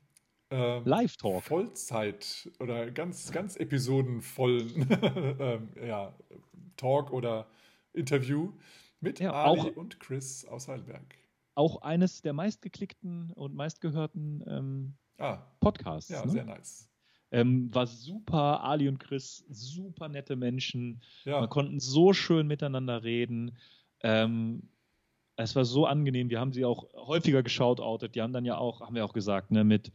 ähm,
Live-Talk.
Vollzeit oder ganz, ganz episodenvollen ähm, ja, Talk oder Interview mit
Ja,
Ali
auch-
und Chris aus Heidelberg.
Auch eines der meistgeklickten und meistgehörten ähm,
Ah,
Podcasts.
ja,
ne?
sehr nice.
ähm, war super, Ali und Chris, super nette Menschen.
Ja,
Wir konnten so schön miteinander reden. Ähm, es war so angenehm. Wir haben sie auch häufiger geschautoutet. Die haben dann ja auch, haben wir auch gesagt, ne, mit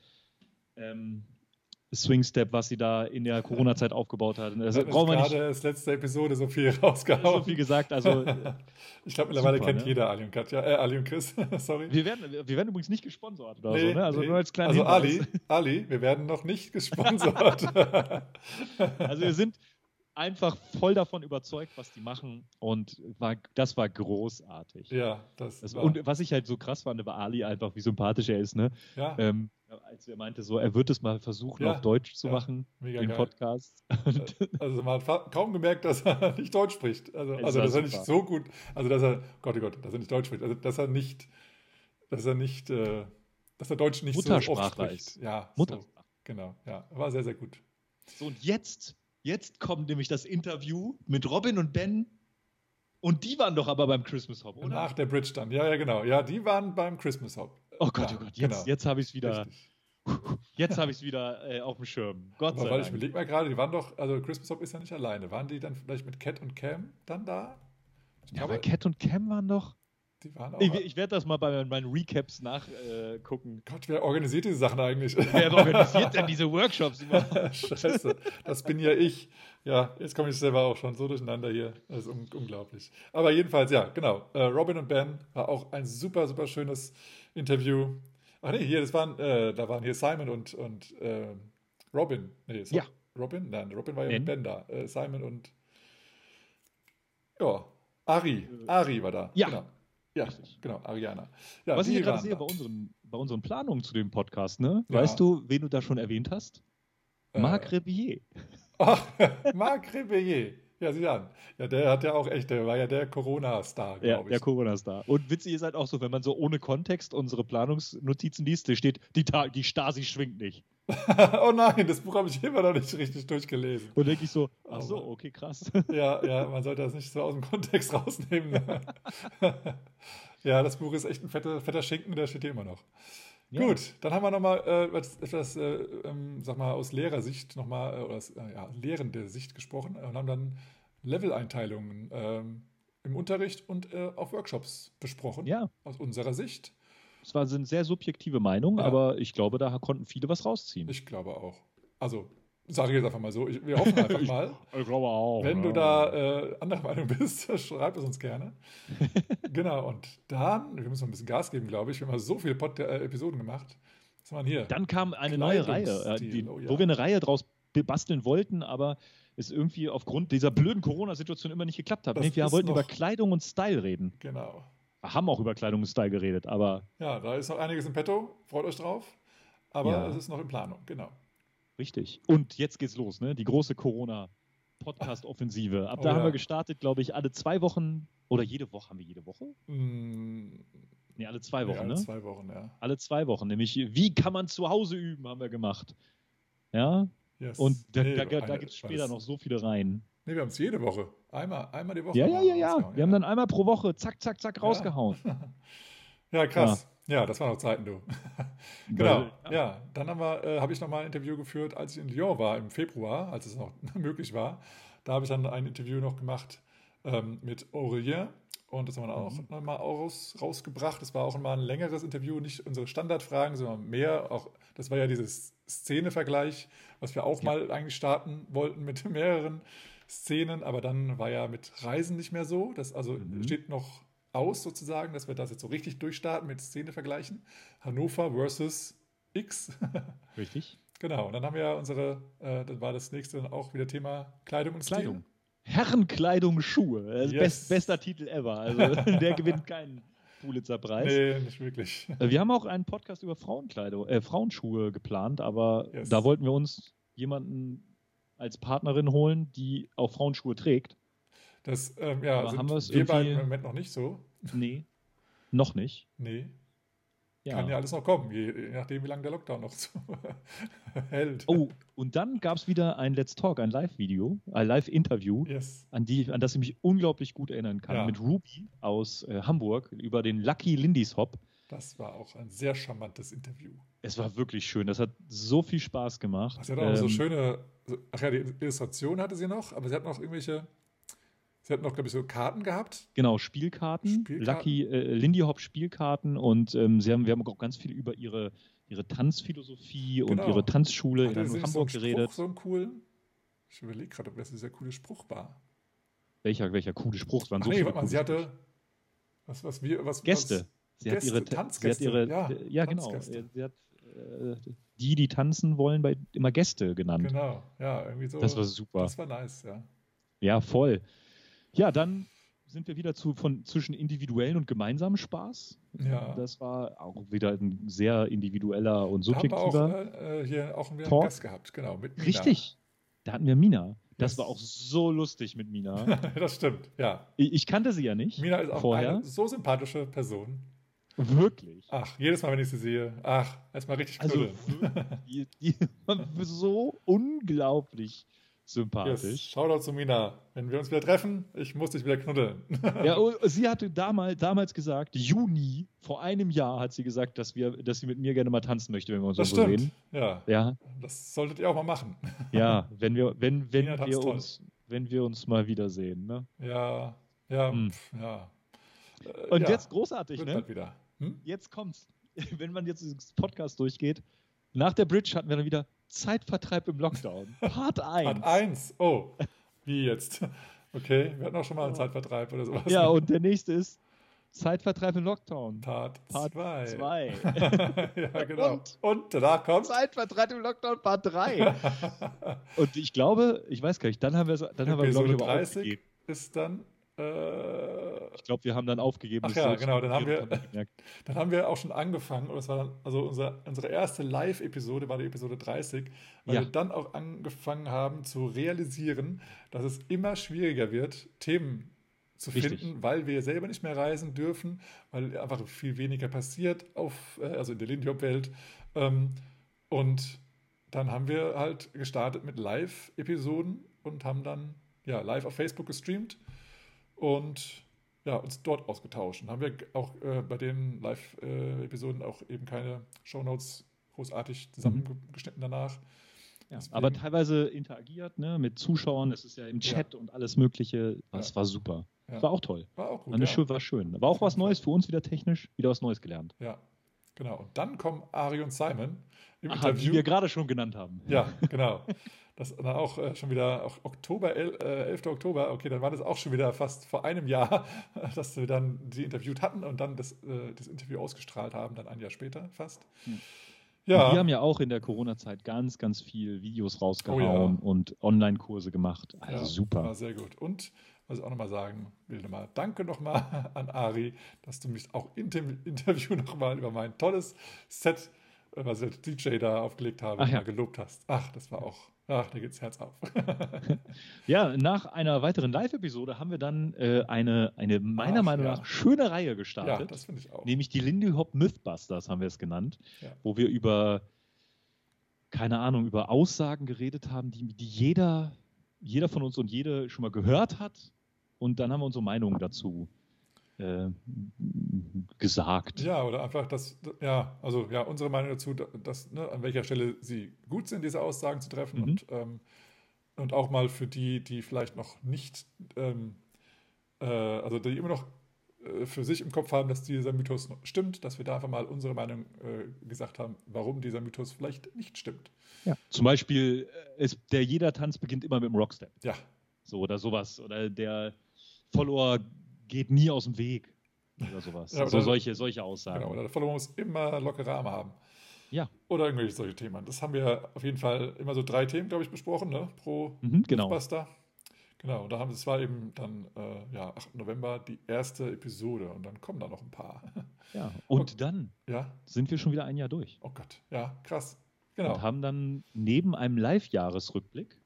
ähm, Swing Step, was sie da in der Corona-Zeit aufgebaut hat. Also
hatten
brauchen wir
jetzt
nicht
gerade das letzte Episode so viel
so
rausgehauen.
viel gesagt. Also
ich glaube, mittlerweile
super,
kennt
ne?
jeder Ali und Katja, äh, Ali und Chris, sorry.
wir werden, wir werden übrigens nicht gesponsert oder
Nee,
so. Ne? Also
nee.
nur als kleiner
also
Hinweis.
Ali, Ali, wir werden noch nicht gesponsert.
Also wir sind einfach voll davon überzeugt, was die machen. Und war, das war großartig.
ja, das,
Das,
war,
und was ich halt so krass fand bei Ali, einfach wie sympathisch er ist, ne?
ja,
Ähm, als er meinte, so, er wird es mal versuchen,
Ja,
auf Deutsch zu
ja,
machen,
mega
den
geil.
Podcast. Und,
Also man hat kaum gemerkt, dass er nicht Deutsch spricht. Also, also
war
dass er
super.
nicht so gut, also dass er, Gott, oh Gott, dass er nicht Deutsch spricht, also dass er nicht, dass er nicht, äh, dass er Deutsch nicht so oft spricht.
ist.
Ja,
Mutter.
So, genau, ja, war sehr, sehr gut.
So, und jetzt, jetzt kommt nämlich das Interview mit Robin und Ben Und die waren doch aber beim Christmas Hop, oder?
Nach der Bridge dann. Ja, ja, genau. Ja, die waren beim Christmas Hop.
Oh Gott,
ja,
oh Gott, jetzt,
genau.
jetzt habe ich es wieder.
Richtig.
Jetzt habe ich es wieder äh, auf dem Schirm. Gott
Aber
sei
weil ich
Dank.
überlege mal gerade, die waren doch, also Christmas Hop ist ja nicht alleine. Waren die dann vielleicht mit Cat und Cam dann da? Ich
Ja, aber Cat und Cam waren doch.
Die waren auch.
Ich, ich werde das mal bei meinen Recaps nachgucken. Äh.
Gott, wer organisiert diese Sachen eigentlich?
Wer organisiert denn diese Workshops immer?
Scheiße, das bin ja ich. Ja, jetzt komme ich selber auch schon so durcheinander hier. Das ist un unglaublich. Aber jedenfalls, ja, genau. Äh, Robin und Ben war auch ein super, super schönes Interview. Ach nee, hier, das waren, äh, da waren hier Simon und, und äh, Robin. Nee, so,
Ja.
Robin? Nein, Robin war ja
Ben.
mit Ben da. Äh, Simon und ja, Ari. Ari war da.
Ja.
Genau. Ja,
Richtig.
genau, Ariana. Ja,
Was ich gerade sehe bei unseren, bei unseren Planungen zu dem Podcast, ne?
Ja.
Weißt du, wen du da schon erwähnt hast?
Äh,
Marc Rebier.
Ach, Marc Rebillet. Ja, sieh an. Ja, der hat ja auch echt, der war ja der Corona-Star,
Ja,
glaube
der
ich.
Corona-Star. Und witzig ist halt auch so, wenn man so ohne Kontext unsere Planungsnotizen liest, da steht, die, Ta die Stasi schwingt nicht.
oh nein, das Buch habe ich immer noch nicht richtig durchgelesen.
Und denke ich so, ach so, okay, krass.
Ja, ja, man sollte das nicht so aus dem Kontext rausnehmen. ne? ja, das Buch ist echt ein fetter, fetter Schinken, der steht hier immer noch.
Ja.
Gut, dann haben wir nochmal äh, etwas, äh, ähm, sag mal, aus Lehrersicht nochmal, äh, oder aus äh, ja, lehrende Sicht gesprochen und haben dann Level-Einteilungen ähm, im Unterricht und äh, auf Workshops besprochen,
Ja,
aus unserer Sicht.
Es war sind sehr subjektive Meinungen,
Ja.
aber ich glaube, da konnten viele was rausziehen.
Ich glaube auch. Also, sage ich jetzt einfach mal so, ich, wir hoffen einfach
Ich-
mal.
Ich glaube auch.
Wenn du
ja.
da äh, anderer Meinung bist, schreib es uns gerne. genau, und dann, wir müssen noch ein bisschen Gas geben, glaube ich. Wir haben so viele Pod äh, Episoden gemacht. Was haben wir hier?
Dann kam eine neue Reihe, äh, die,
oh ja.
wo wir eine Reihe draus basteln wollten, aber es irgendwie aufgrund dieser blöden Corona-Situation immer nicht geklappt hat. Nee, wir wollten über Kleidung und Style reden.
Genau.
Wir haben auch über Kleidung und Style geredet, aber
Ja, da ist noch einiges im Petto. Freut euch drauf. Aber
Ja.
es ist noch in Planung, genau.
richtig. Und jetzt geht's los, ne? Die große Corona-Podcast-Offensive. Ab
Oh
da haben
ja.
wir gestartet, glaube ich, alle zwei Wochen oder jede Woche. Haben wir jede Woche?
Mm,
Nee, alle zwei Wochen,
alle
ne?
zwei Wochen, ja.
Alle zwei Wochen. Nämlich, wie kann man zu Hause üben, haben wir gemacht. Ja,
Yes.
und da,
Nee,
da, da gibt es später noch so viele rein.
Nee, wir haben es jede Woche. Einmal, einmal die Woche.
Ja, ja, ja, ja. Wir haben dann einmal pro Woche zack, zack, zack
Ja.
rausgehauen.
Ja, krass. Ja, das waren noch Zeiten, du. Genau. Ja, dann haben wir, äh, habe ich nochmal ein Interview geführt, als ich in Lyon war im Februar, als es noch möglich war. Da habe ich dann ein Interview noch gemacht ähm, mit Aurelien und das haben wir auch
Mhm.
nochmal raus, rausgebracht. Das war auch mal ein längeres Interview, nicht unsere Standardfragen, sondern mehr. Auch, das war ja dieses Szene-Vergleich, was wir auch
Ja.
mal eigentlich starten wollten mit mehreren Szenen, aber dann war ja mit Reisen nicht mehr so. Das also
Mhm.
steht noch aus sozusagen, dass wir das jetzt so richtig durchstarten mit Szene vergleichen. Hannover versus X.
Richtig.
genau, und dann haben wir ja unsere, äh, dann war das nächste dann auch wieder Thema Kleidung und Stil.
Kleidung. Herrenkleidung, Schuhe.
Yes.
best, bester Titel ever. Also der gewinnt keinen Pulitzerpreis.
Nee, nicht wirklich.
Äh, Wir haben auch einen Podcast über Frauenkleidung, äh, Frauenschuhe geplant, aber
Yes.
da wollten wir uns jemanden als Partnerin holen, die auch Frauenschuhe trägt.
Das, ähm, ja,
Aber
sind
haben wir es
beiden im Moment noch nicht so.
Nee, noch nicht.
Nee,
Ja.
kann ja alles noch kommen, je, je nachdem, wie lange der Lockdown noch so hält.
Oh, und dann gab es wieder ein Let's Talk, ein Live-Video, ein Live-Interview,
Yes.
an, die, an das ich mich unglaublich gut erinnern kann,
Ja.
mit Ruby aus äh, Hamburg über den Lucky Lindis Hop.
Das war auch ein sehr charmantes Interview.
Es war wirklich schön. Das hat so viel Spaß gemacht.
Sie hat auch so
Ähm,
schöne, so- ach ja, die Illustration hatte sie noch, aber sie hat noch irgendwelche, sie hat noch, glaube ich, so Karten gehabt.
Genau, Spielkarten,
Spielkarten.
Lucky äh, Lindy Hop Spielkarten und ähm, sie haben, wir haben auch ganz viel über ihre, ihre Tanzphilosophie und
Genau.
ihre Tanzschule
Hatte
in Hamburg
so einen
geredet.
Spruch, so einen coolen. Ich überlege gerade, ob das dieser coole Spruch war.
Welcher, welcher coole Spruch? Es waren
Ach
so
nee, warte mal, sie hatte,
Sprüche.
was, was wir, was,
Gäste.
Was,
Sie hat
Gäste,
ihre, Ta- sie hat
Tanzgäste,
ihre,
ja,
ja, genau.
Tanzgäste.
Sie hat die, die tanzen wollen, bei immer Gäste genannt.
Genau, ja, irgendwie so.
Das war super.
Das war nice, ja.
Ja, voll. Ja, dann sind wir wieder zu, von, zwischen individuellen und gemeinsamen Spaß.
Ja.
Das war auch wieder ein sehr individueller und
Da haben wir auch
subjektiver.
äh, hier auch wieder einen
Talk.
Gast gehabt, genau, mit Mina.
Richtig. Da hatten wir Mina. Das
Yes.
war auch so lustig mit Mina.
das stimmt, ja.
Ich, ich kannte sie ja nicht.
Mina ist auch
vorher.
eine so sympathische Person.
Wirklich.
Ach, jedes Mal, wenn ich sie sehe, ach, erstmal richtig
Also
knuddeln.
die, die war so unglaublich sympathisch.
Yes. Shoutout zu Mina. Wenn wir uns wieder treffen, ich muss dich wieder knuddeln.
ja, sie hatte damals, damals gesagt, Juni, vor einem Jahr hat sie gesagt, dass, wir, dass sie mit mir gerne mal tanzen möchte, wenn wir uns
das
irgendwo
stimmt.
sehen.
Ja.
ja.
Das solltet ihr auch mal machen.
Ja, wenn wir, wenn, wenn wir uns, wenn wir uns mal wiedersehen. Ne?
Ja, ja, hm. ja.
Äh, Und ja. jetzt großartig,
Wird
ne?
Halt wieder. Hm?
Jetzt kommt's. Wenn man jetzt dieses Podcast durchgeht, nach der Bridge hatten wir dann wieder Zeitvertreib im Lockdown. Part 1.
Part 1. Oh, wie jetzt? Okay, wir hatten auch schon mal einen Zeitvertreib oder sowas.
Ja, und der nächste ist Zeitvertreib im Lockdown.
Part
2.
ja, genau. Und, und danach kommt
Zeitvertreib im Lockdown Part 3. und ich glaube, ich weiß gar nicht, dann haben wir dann haben wir glaube ich aber
30 aufgegeben. ist dann
äh, ich glaube, wir haben dann aufgegeben.
Ach ja, genau. Dann haben, wir, dann haben wir auch schon angefangen. Und das war dann, also unser, unsere erste Live-Episode war die Episode 30, weil ja. wir dann auch angefangen haben zu realisieren, dass es immer schwieriger wird, Themen zu Richtig. finden, weil wir selber nicht mehr reisen dürfen, weil einfach viel weniger passiert auf, äh, also in der Lindyhop-Welt. Ähm, und dann haben wir halt gestartet mit Live-Episoden und haben dann ja live auf Facebook gestreamt und ja, uns dort ausgetauscht. Und haben wir auch äh, bei den Live-Episoden auch eben keine Shownotes großartig zusammengeschnitten danach.
Ja, aber teilweise interagiert ne, mit Zuschauern, es ist ja im Chat ja. und alles Mögliche. Das ja. war super. Ja. War auch toll.
War auch gut.
War, schön, war schön. War auch was Neues für uns wieder technisch, wieder was Neues gelernt.
Ja, genau. Und dann kommen Ari und Simon
im Aha, Interview. Die wir gerade schon genannt haben.
Ja, genau. Das dann auch äh, schon wieder auch Oktober, el, äh, 11. Oktober, okay, dann war das auch schon wieder fast vor einem Jahr, dass wir dann die interviewt hatten und dann das, äh, das Interview ausgestrahlt haben, dann ein Jahr später fast. Hm.
Ja. Wir haben ja auch in der Corona-Zeit ganz, ganz viel Videos rausgehauen oh ja. und Online-Kurse gemacht. Also
ja,
super.
War sehr gut. Und was ich auch nochmal sagen will, nochmal danke nochmal an Ari, dass du mich auch in dem Interview nochmal über mein tolles Set, äh, was ich als DJ da aufgelegt habe, ja. gelobt hast. Ach, das war auch Ach, da geht's Herz auf.
ja, nach einer weiteren Live-Episode haben wir dann äh, eine, eine meiner Ach, Meinung nach schöne Reihe gestartet. Ja,
das finde ich auch.
Nämlich die Lindy Hop Mythbusters haben wir es genannt, ja. wo wir über, keine Ahnung, über Aussagen geredet haben, die, die jeder, jeder von uns und jede schon mal gehört hat. Und dann haben wir unsere Meinung dazu äh, gesagt.
Ja, oder einfach das, ja, also ja, unsere Meinung dazu, dass, ne, an welcher Stelle sie gut sind, diese Aussagen zu treffen mhm. und, ähm, und auch mal für die, die vielleicht noch nicht, ähm, äh, also die immer noch äh, für sich im Kopf haben, dass dieser Mythos stimmt, dass wir da einfach mal unsere Meinung äh, gesagt haben, warum dieser Mythos vielleicht nicht stimmt.
Ja. Zum Beispiel äh, ist der jeder Tanz beginnt immer mit dem Rockstep.
Ja.
So oder sowas. Oder der Follower geht nie aus dem Weg oder sowas. Ja, also solche, solche Aussagen.
Genau, oder der Follower muss immer lockere Arme haben.
Ja.
Oder irgendwelche solche Themen. Das haben wir auf jeden Fall immer so drei Themen, glaube ich, besprochen, ne? Pro
mhm, genau.
Buster. Genau, und da haben es war eben dann äh, ja, 8. November die erste Episode und dann kommen da noch ein paar.
Ja, und okay. dann
ja?
sind wir schon wieder ein Jahr durch.
Oh Gott, ja, krass. Genau.
Und haben dann neben einem Live-Jahresrückblick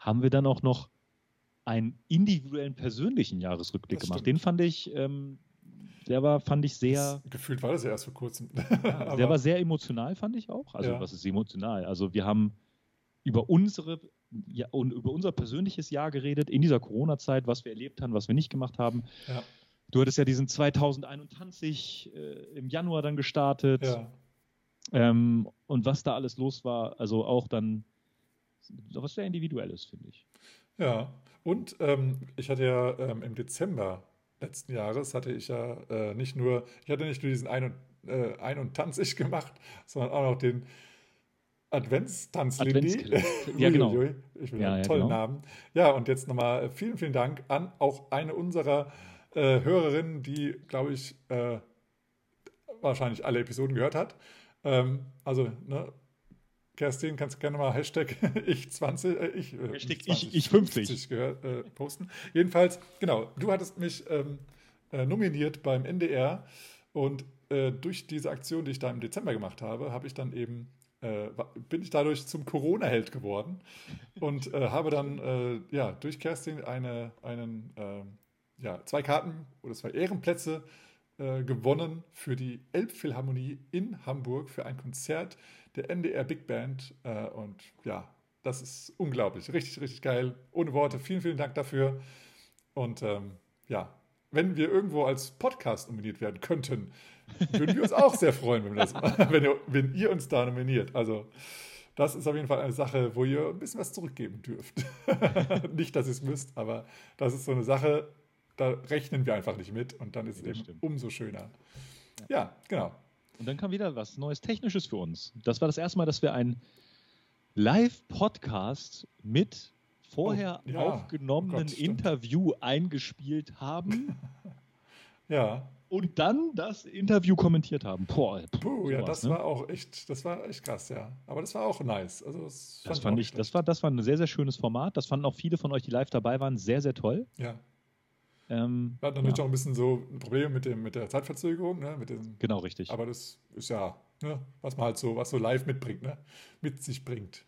haben wir dann auch noch einen individuellen persönlichen Jahresrückblick das gemacht. Stimmt. Den fand ich, ähm, der war, fand ich sehr.
Das, gefühlt war das ja erst vor kurzem.
Ja, der war sehr emotional, fand ich auch. Also, ja. was ist emotional? Also, wir haben über unsere ja, und über unser persönliches Jahr geredet in dieser Corona-Zeit, was wir erlebt haben, was wir nicht gemacht haben.
Ja.
Du hattest ja diesen 2021 äh, im Januar dann gestartet.
Ja.
Ähm, und was da alles los war, also auch dann was sehr individuelles, finde ich.
Ja, und ähm, ich hatte ja ähm, im Dezember letzten Jahres hatte ich ja äh, nicht nur, ich hatte nicht nur diesen Ein- und, äh, Ein und Tanz ich gemacht, sondern auch noch den Adventstanz Lindy.
ja, genau.
Ich will ja, einen ja, tollen genau. Namen. Ja, und jetzt nochmal äh, vielen, vielen Dank an auch eine unserer äh, Hörerinnen, die, glaube ich, äh, wahrscheinlich alle Episoden gehört hat. Ähm, also, ne, Kerstin, kannst du gerne mal Hashtag ich 20, äh, ich,
äh, Hashtag 20, ich, ich 50, 50
gehört, äh, posten. Jedenfalls, genau, du hattest mich ähm, äh, nominiert beim NDR und äh, durch diese Aktion, die ich da im Dezember gemacht habe, habe ich dann eben bin ich dadurch zum Corona-Held geworden und habe dann ja durch Kerstin eine, einen, ähm, ja, zwei Karten oder zwei Ehrenplätze gewonnen für die Elbphilharmonie in Hamburg für ein Konzert der NDR Big Band. Äh, und ja, Das ist unglaublich. Richtig, richtig geil. Ohne Worte. Vielen, vielen Dank dafür. Und ähm, ja, wenn wir irgendwo als Podcast nominiert werden könnten, würden wir uns auch sehr freuen, wenn, das, wenn, ihr, wenn, ihr, uns da nominiert. Also, das ist auf jeden Fall eine Sache, wo ihr ein bisschen was zurückgeben dürft. nicht, dass ihr es müsst, aber das ist so eine Sache, da rechnen wir einfach nicht mit und dann ist es eben stimmt. umso schöner. Ja. ja, genau.
Und dann kam wieder was Neues Technisches für uns. Das war das erste Mal, dass wir ein Live-Podcast mit vorher oh, ja. aufgenommenen oh Gott, Interview eingespielt haben.
ja.
Und dann das Interview kommentiert haben.
Boah, Puh, ja, das ne? war auch echt, das war echt krass, ja. Aber das war auch nice. Also
das, das fand ich, das war, das war ein sehr, sehr schönes Format. Das fanden auch viele von euch, die live dabei waren, sehr, sehr toll.
Ja. Ähm, wir hatten natürlich ja. auch ein bisschen so ein Problem mit, dem, mit der Zeitverzögerung. Ne? Mit dem,
genau, richtig.
Aber das ist ja, ne? was man halt so, was so live mitbringt, ne? mit sich bringt.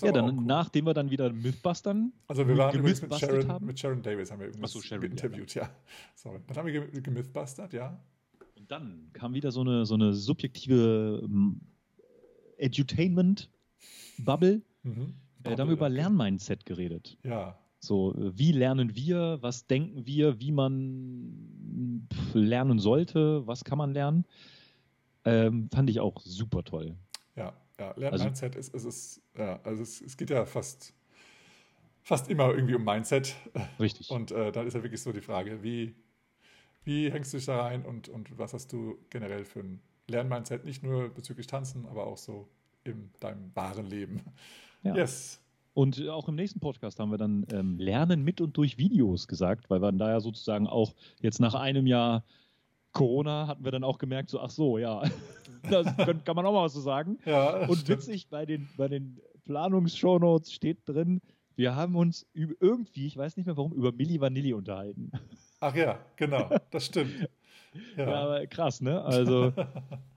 Ja, dann cool. nachdem wir dann wieder Mythbustern.
Also wir waren übrigens mit Sharon, haben. mit Sharon Davis haben wir übrigens so, Sharon, interviewt, ja. ja. Sorry. Dann haben wir gemythbustert, ja.
Und dann kam wieder so eine, so eine subjektive um, Edutainment-Bubble. Mhm. Äh, da haben wir über Lernmindset geredet.
Ja.
So, wie lernen wir, was denken wir, wie man lernen sollte, was kann man lernen. Ähm, fand ich auch super toll.
Ja, ja Lernmindset also, ist, ist, ist, ja, also es, es, geht ja fast, fast immer irgendwie um Mindset.
Richtig.
Und äh, dann ist ja wirklich so die Frage, wie, wie hängst du dich da rein und, und was hast du generell für ein Lernmindset, nicht nur bezüglich Tanzen, aber auch so in deinem wahren Leben.
Ja. Yes. Und auch im nächsten Podcast haben wir dann ähm, Lernen mit und durch Videos gesagt, weil wir dann da ja sozusagen auch jetzt nach einem Jahr Corona hatten wir dann auch gemerkt, so, ach so, ja, das kann, man auch mal was so sagen.
Ja,
und stimmt. witzig, bei den, bei den Planungs-Shownotes steht drin, wir haben uns irgendwie, ich weiß nicht mehr warum, über Milli Vanilli unterhalten.
Ach ja, genau, das stimmt.
Ja, ja aber krass, ne? Also,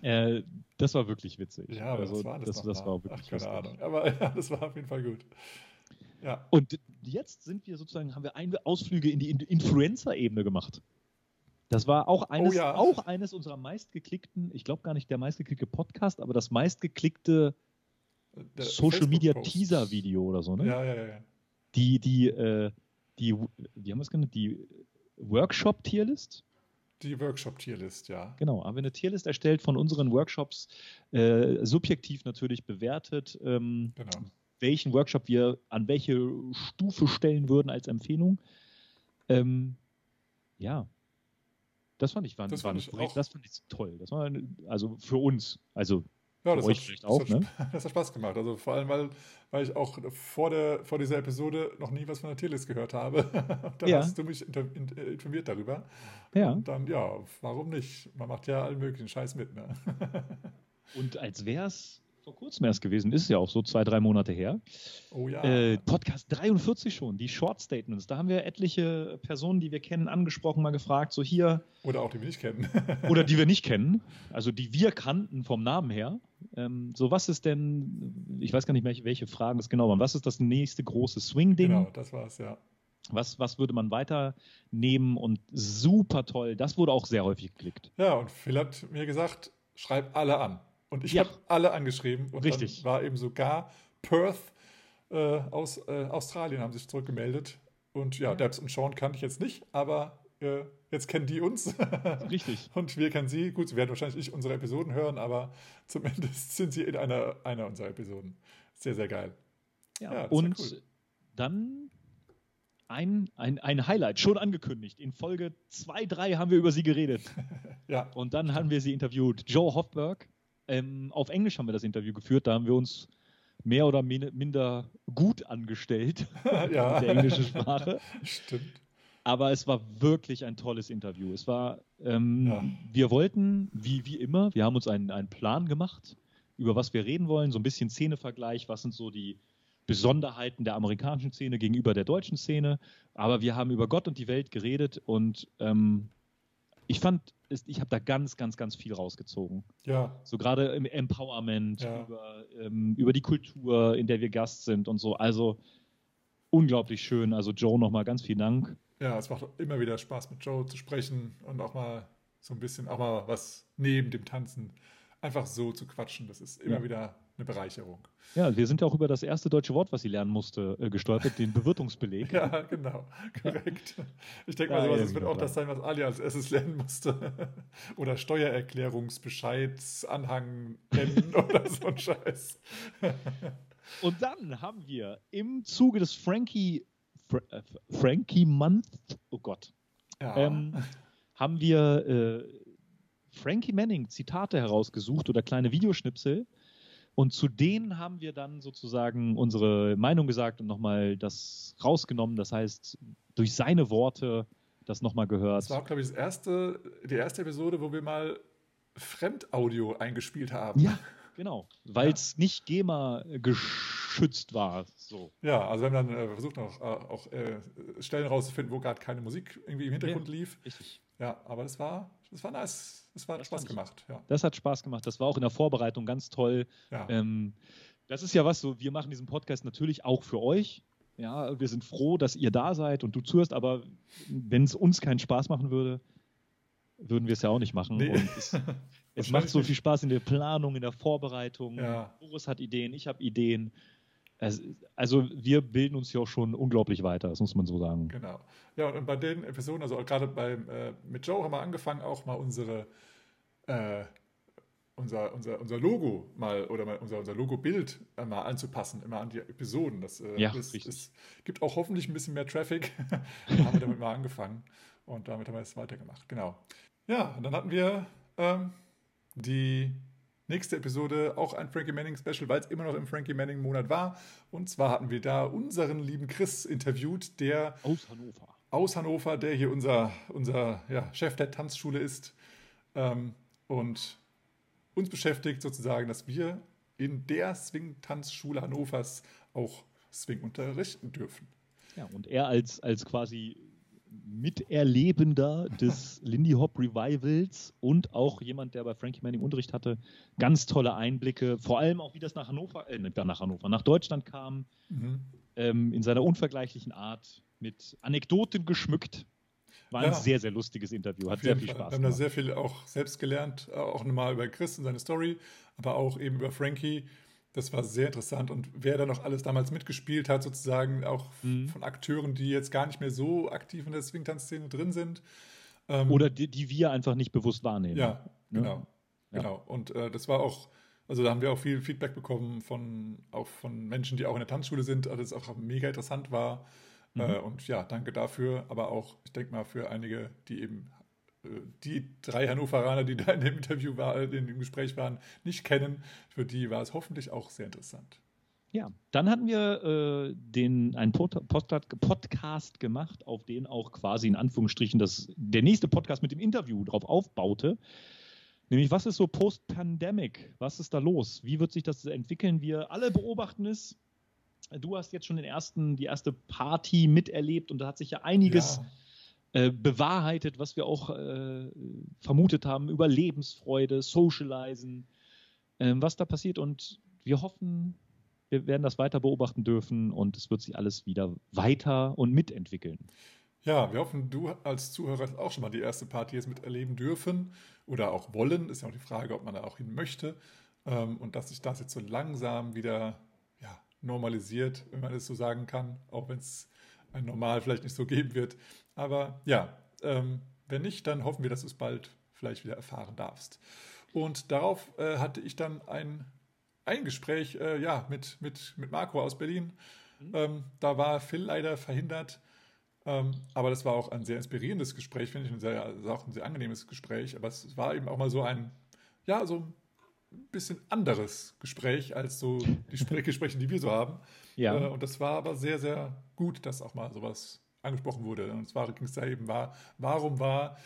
äh, das war wirklich witzig.
Ja, aber
also,
das war das,
das, das war wirklich
Ach, keine Ahnung. Aber ja, das war auf jeden Fall gut. Ja.
Und jetzt sind wir sozusagen, haben wir Ausflüge in die Influencer-Ebene gemacht. Das war auch eines, oh ja. auch eines unserer meistgeklickten, ich glaube gar nicht der meistgeklickte Podcast, aber das meistgeklickte der Social Media Teaser Video oder so, ne?
Ja, ja, ja.
Die, die, äh, die, wie haben wir es genannt? Die Workshop Tierlist?
Die Workshop-Tierlist, ja.
Genau, haben wir eine Tierlist erstellt von unseren Workshops, äh, subjektiv natürlich bewertet, ähm, genau. welchen Workshop wir an welche Stufe stellen würden als Empfehlung. Ähm, ja, das fand ich, war, das, war fand ich das fand ich toll. Das war also für uns, also
ja, das, hat, auch, das, hat, ne? das hat Spaß gemacht. Also vor allem, weil, weil ich auch vor, der, vor dieser Episode noch nie was von der Tierlist gehört habe. dann ja. hast du mich äh, informiert darüber.
Ja.
Und dann, ja, warum nicht? Man macht ja allen möglichen Scheiß mit. Ne?
Und als wäre es vor kurzem erst gewesen, ist ja auch so zwei, drei Monate her.
Oh ja.
Äh, Podcast 43 schon, die Short Statements. Da haben wir etliche Personen, die wir kennen, angesprochen, mal gefragt, so hier.
Oder auch die wir nicht kennen.
oder die wir nicht kennen, also die wir kannten vom Namen her. Ähm, so, was ist denn, ich weiß gar nicht mehr, welche Fragen das genau waren. Was ist das nächste große Swing-Ding?
Genau, das war es, ja.
Was, was würde man weiternehmen und super toll. Das wurde auch sehr häufig geklickt.
Ja, und Phil hat mir gesagt, schreib alle an. Und ich ja. habe alle angeschrieben. Und
Richtig.
dann war eben sogar Perth äh, aus äh, Australien haben sich zurückgemeldet. Und ja, Debs und Sean kannte ich jetzt nicht, aber äh, jetzt kennen die uns.
Richtig.
und wir kennen sie. Gut, sie werden wahrscheinlich nicht unsere Episoden hören, aber zumindest sind sie in einer, einer unserer Episoden. Sehr, sehr geil.
Ja, ja und cool. dann ein, ein, ein Highlight, schon angekündigt. In Folge 2, 3 haben wir über sie geredet.
ja.
Und dann haben wir sie interviewt. Joe Hofberg, ähm, auf Englisch haben wir das Interview geführt, da haben wir uns mehr oder minder gut angestellt
ja.
in der englischen Sprache.
Stimmt.
Aber es war wirklich ein tolles Interview. Es war, ähm, ja. wir wollten, wie, wie immer, wir haben uns einen, einen Plan gemacht, über was wir reden wollen, so ein bisschen Szenevergleich, was sind so die Besonderheiten der amerikanischen Szene gegenüber der deutschen Szene. Aber wir haben über Gott und die Welt geredet und ähm, ich fand, ich habe da ganz, ganz, ganz viel rausgezogen.
Ja.
So gerade im Empowerment, ja. über, ähm, über die Kultur, in der wir Gast sind und so. Also unglaublich schön. Also Joe, nochmal ganz vielen Dank.
Ja, es macht immer wieder Spaß, mit Joe zu sprechen und auch mal so ein bisschen, auch mal was neben dem Tanzen einfach so zu quatschen. Das ist immer ja. wieder eine Bereicherung.
Ja, wir sind ja auch über das erste deutsche Wort, was sie lernen musste, äh, gestolpert, den Bewirtungsbeleg.
ja, genau, korrekt. Ich denke mal, sowas wird auch das sein, was Ali als erstes lernen musste. oder Steuererklärungsbescheidsanhang nennen oder so ein Scheiß.
Und dann haben wir im Zuge des Frankie, Fra äh, Frankie Month, oh Gott, ja. ähm, haben wir äh, Frankie Manning Zitate herausgesucht oder kleine Videoschnipsel. Und zu denen haben wir dann sozusagen unsere Meinung gesagt und nochmal das rausgenommen. Das heißt, durch seine Worte das nochmal gehört.
Das war, glaube ich, das erste, die erste Episode, wo wir mal Fremdaudio eingespielt haben.
Ja, Genau, weil es ja. nicht GEMA geschützt war. So.
Ja, also wir haben dann äh, versucht, auch, äh, auch äh, Stellen rauszufinden, wo gerade keine Musik irgendwie im Hintergrund ja, lief. Richtig. Ja, aber das war, das war nice. Das war das Spaß gemacht. Ja.
Das hat Spaß gemacht. Das war auch in der Vorbereitung ganz toll. Ja. Ähm, das ist ja was so, wir machen diesen Podcast natürlich auch für euch. Ja, wir sind froh, dass ihr da seid und du zuhörst, aber wenn es uns keinen Spaß machen würde, würden wir es ja auch nicht machen. Nee. Und es, es macht so viel Spaß in der Planung, in der Vorbereitung. Ja. Boris hat Ideen, ich habe Ideen. Also wir bilden uns hier auch schon unglaublich weiter, das muss man so sagen.
Genau. Ja, und bei den Episoden, also gerade beim, äh, mit Joe haben wir angefangen, auch mal unsere äh, unser, unser, unser Logo mal oder mal unser, unser Logo-Bild äh, mal anzupassen, immer an die Episoden. Das äh,
ja,
ist, ist, gibt auch hoffentlich ein bisschen mehr Traffic. da haben wir damit mal angefangen und damit haben wir es weitergemacht. Genau. Ja, und dann hatten wir ähm, die nächste Episode, auch ein Frankie Manning Special, weil es immer noch im Frankie Manning Monat war. Und zwar hatten wir da unseren lieben Chris interviewt, der
aus Hannover,
aus Hannover der hier unser, unser ja, Chef der Tanzschule ist ähm, und uns beschäftigt sozusagen, dass wir in der Swing-Tanzschule Hannovers auch Swing unterrichten dürfen.
Ja, und er als, als quasi Miterlebender des Lindy Hop Revivals und auch jemand, der bei Frankie Manning Unterricht hatte. Ganz tolle Einblicke, vor allem auch, wie das nach Hannover, äh, nach Hannover, nach Deutschland kam, mhm. ähm, in seiner unvergleichlichen Art, mit Anekdoten geschmückt. War ja. ein sehr, sehr lustiges Interview, hat sehr viel Spaß gemacht.
Wir haben da sehr viel auch selbst gelernt, auch nochmal über Chris und seine Story, aber auch eben über Frankie das war sehr interessant. Und wer da noch alles damals mitgespielt hat, sozusagen auch mhm. von Akteuren, die jetzt gar nicht mehr so aktiv in der Swingtanz-Szene drin sind.
Ähm, Oder die, die, wir einfach nicht bewusst wahrnehmen.
Ja, ne? genau. Ja. genau. Und äh, das war auch, also da haben wir auch viel Feedback bekommen von, auch von Menschen, die auch in der Tanzschule sind, also das auch mega interessant war. Mhm. Äh, und ja, danke dafür, aber auch, ich denke mal, für einige, die eben die drei Hannoveraner, die da in dem Interview war, in dem Gespräch waren, nicht kennen, für die war es hoffentlich auch sehr interessant.
Ja, dann hatten wir äh, den, einen Pod Podcast gemacht, auf den auch quasi in Anführungsstrichen das, der nächste Podcast mit dem Interview drauf aufbaute. Nämlich, was ist so Post-Pandemic? Was ist da los? Wie wird sich das entwickeln? Wir alle beobachten es. Du hast jetzt schon den ersten, die erste Party miterlebt und da hat sich ja einiges ja äh, bewahrheitet, was wir auch äh, vermutet haben über Lebensfreude, Socializen, äh, was da passiert. Und wir hoffen, wir werden das weiter beobachten dürfen und es wird sich alles wieder weiter und mitentwickeln.
Ja, wir hoffen, du als Zuhörer hast auch schon mal die erste Party jetzt miterleben dürfen oder auch wollen. Ist ja auch die Frage, ob man da auch hin möchte. Ähm, und dass sich das jetzt so langsam wieder ja, normalisiert, wenn man es so sagen kann, auch wenn es Normal vielleicht nicht so geben wird. Aber ja, ähm, wenn nicht, dann hoffen wir, dass du es bald vielleicht wieder erfahren darfst. Und darauf äh, hatte ich dann ein, ein Gespräch äh, ja, mit, mit, mit Marco aus Berlin. Mhm. Ähm, da war Phil leider verhindert. Ähm, aber das war auch ein sehr inspirierendes Gespräch, finde ich, ein sehr, also auch ein sehr angenehmes Gespräch. Aber es war eben auch mal so ein, ja, so ein bisschen anderes Gespräch als so die Gespräche, die wir so haben. Ja. Äh, und das war aber sehr, sehr gut, dass auch mal sowas angesprochen wurde. Und zwar ging es da eben, war, warum war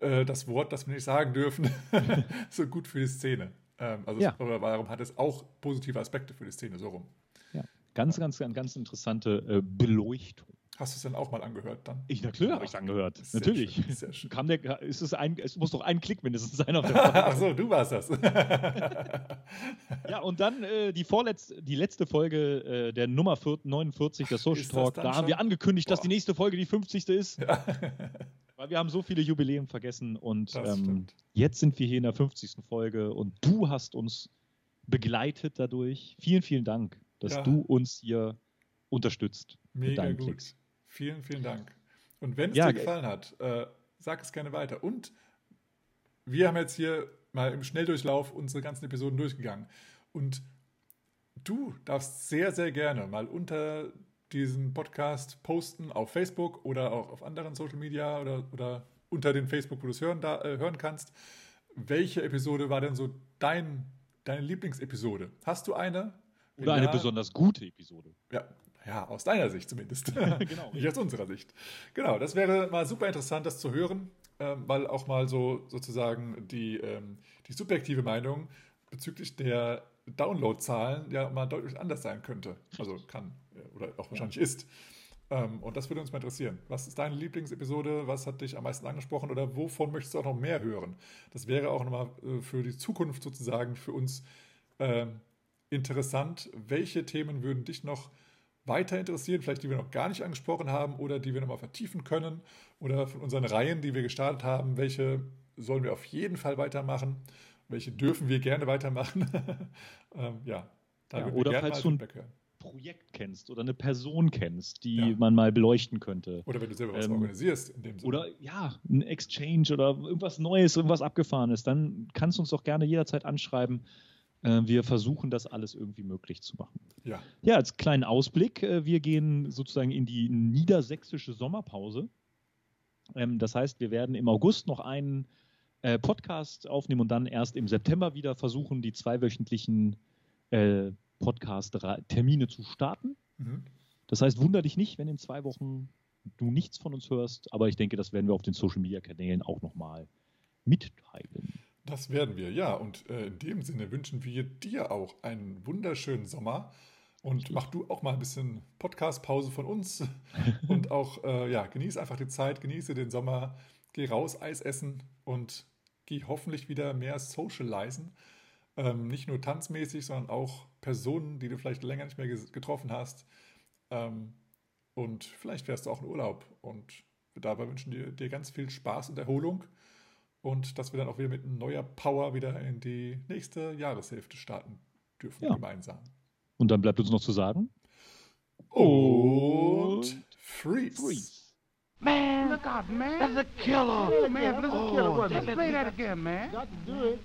äh, das Wort, das wir nicht sagen dürfen, so gut für die Szene? Ähm, also ja. oder warum hat es auch positive Aspekte für die Szene, so rum.
Ja, ganz, ganz, ganz, ganz interessante äh, Beleuchtung.
Hast du es dann auch mal angehört dann?
Ich, natürlich habe ich es angehört. Sehr Natürlich. Schön, sehr schön. Kam der, ist es, ein, es muss doch ein Klick mindestens sein auf der
Ach so, du warst das.
ja, und dann äh, die vorletzte, die letzte Folge äh, der Nummer 49 der Social Talk. Da haben wir angekündigt, Boah. dass die nächste Folge die 50. ist. Ja. Weil wir haben so viele Jubiläen vergessen und ähm, jetzt sind wir hier in der 50. Folge und du hast uns begleitet dadurch. Vielen, vielen Dank, dass ja. du uns hier unterstützt.
Mega gut. Klicks. Vielen, vielen Dank. Und wenn es ja, dir gefallen hat, äh, sag es gerne weiter. Und wir haben jetzt hier mal im Schnelldurchlauf unsere ganzen Episoden durchgegangen. Und du darfst sehr, sehr gerne mal unter diesen Podcast posten auf Facebook oder auch auf anderen Social Media oder, oder unter dem Facebook, wo du es hören, da, äh, hören kannst. Welche Episode war denn so dein, deine Lieblingsepisode? Hast du eine?
Oder eine ja, besonders gute Episode.
Ja, ja, aus deiner Sicht zumindest. genau. Nicht aus unserer Sicht. Genau, das wäre mal super interessant, das zu hören, ähm, weil auch mal so sozusagen die, ähm, die subjektive Meinung bezüglich der Downloadzahlen ja mal deutlich anders sein könnte. Also kann oder auch wahrscheinlich ja. ist. Ähm, und das würde uns mal interessieren. Was ist deine Lieblingsepisode? Was hat dich am meisten angesprochen oder wovon möchtest du auch noch mehr hören? Das wäre auch nochmal äh, für die Zukunft sozusagen für uns äh, interessant. Welche Themen würden dich noch weiter interessieren, vielleicht die wir noch gar nicht angesprochen haben oder die wir nochmal vertiefen können oder von unseren Reihen, die wir gestartet haben, welche sollen wir auf jeden Fall weitermachen, welche dürfen wir gerne weitermachen. ähm, ja,
da ja, oder falls du ein Projekt kennst oder eine Person kennst, die ja. man mal beleuchten könnte.
Oder wenn du selber was ähm, organisierst. In dem
Sinne. Oder ja, ein Exchange oder irgendwas Neues, irgendwas Abgefahrenes, dann kannst du uns doch gerne jederzeit anschreiben. Äh, wir versuchen das alles irgendwie möglich zu machen.
Ja.
Ja, als kleinen Ausblick, äh, wir gehen sozusagen in die niedersächsische Sommerpause. Ähm, das heißt, wir werden im August noch einen äh, Podcast aufnehmen und dann erst im September wieder versuchen, die zweiwöchentlichen Podcast-Termine zu starten. Mhm. Das heißt, wunder dich nicht, wenn in zwei Wochen du nichts von uns hörst, aber ich denke, das werden wir auf den Social-Media-Kanälen auch nochmal mitteilen.
Das werden wir, ja. Und äh, in dem Sinne wünschen wir dir auch einen wunderschönen Sommer. Und mach du auch mal ein bisschen Podcast-Pause von uns. und auch, äh, ja, genieß einfach die Zeit, genieße den Sommer, geh raus, Eis essen und geh hoffentlich wieder mehr socialisen. Ähm, nicht nur tanzmäßig, sondern auch Personen, die du vielleicht länger nicht mehr getroffen hast. Ähm, und vielleicht fährst du auch in Urlaub. Und dabei wünschen wir dir ganz viel Spaß und Erholung und dass wir dann auch wieder mit neuer Power wieder in die nächste Jahreshälfte starten dürfen ja. gemeinsam.
Und dann bleibt uns noch zu sagen.
Und freeze. freeze.
Man, look out, man. That's a killer. Oh, man, that's a killer. Oh, Let's play that again, man. Got to do it.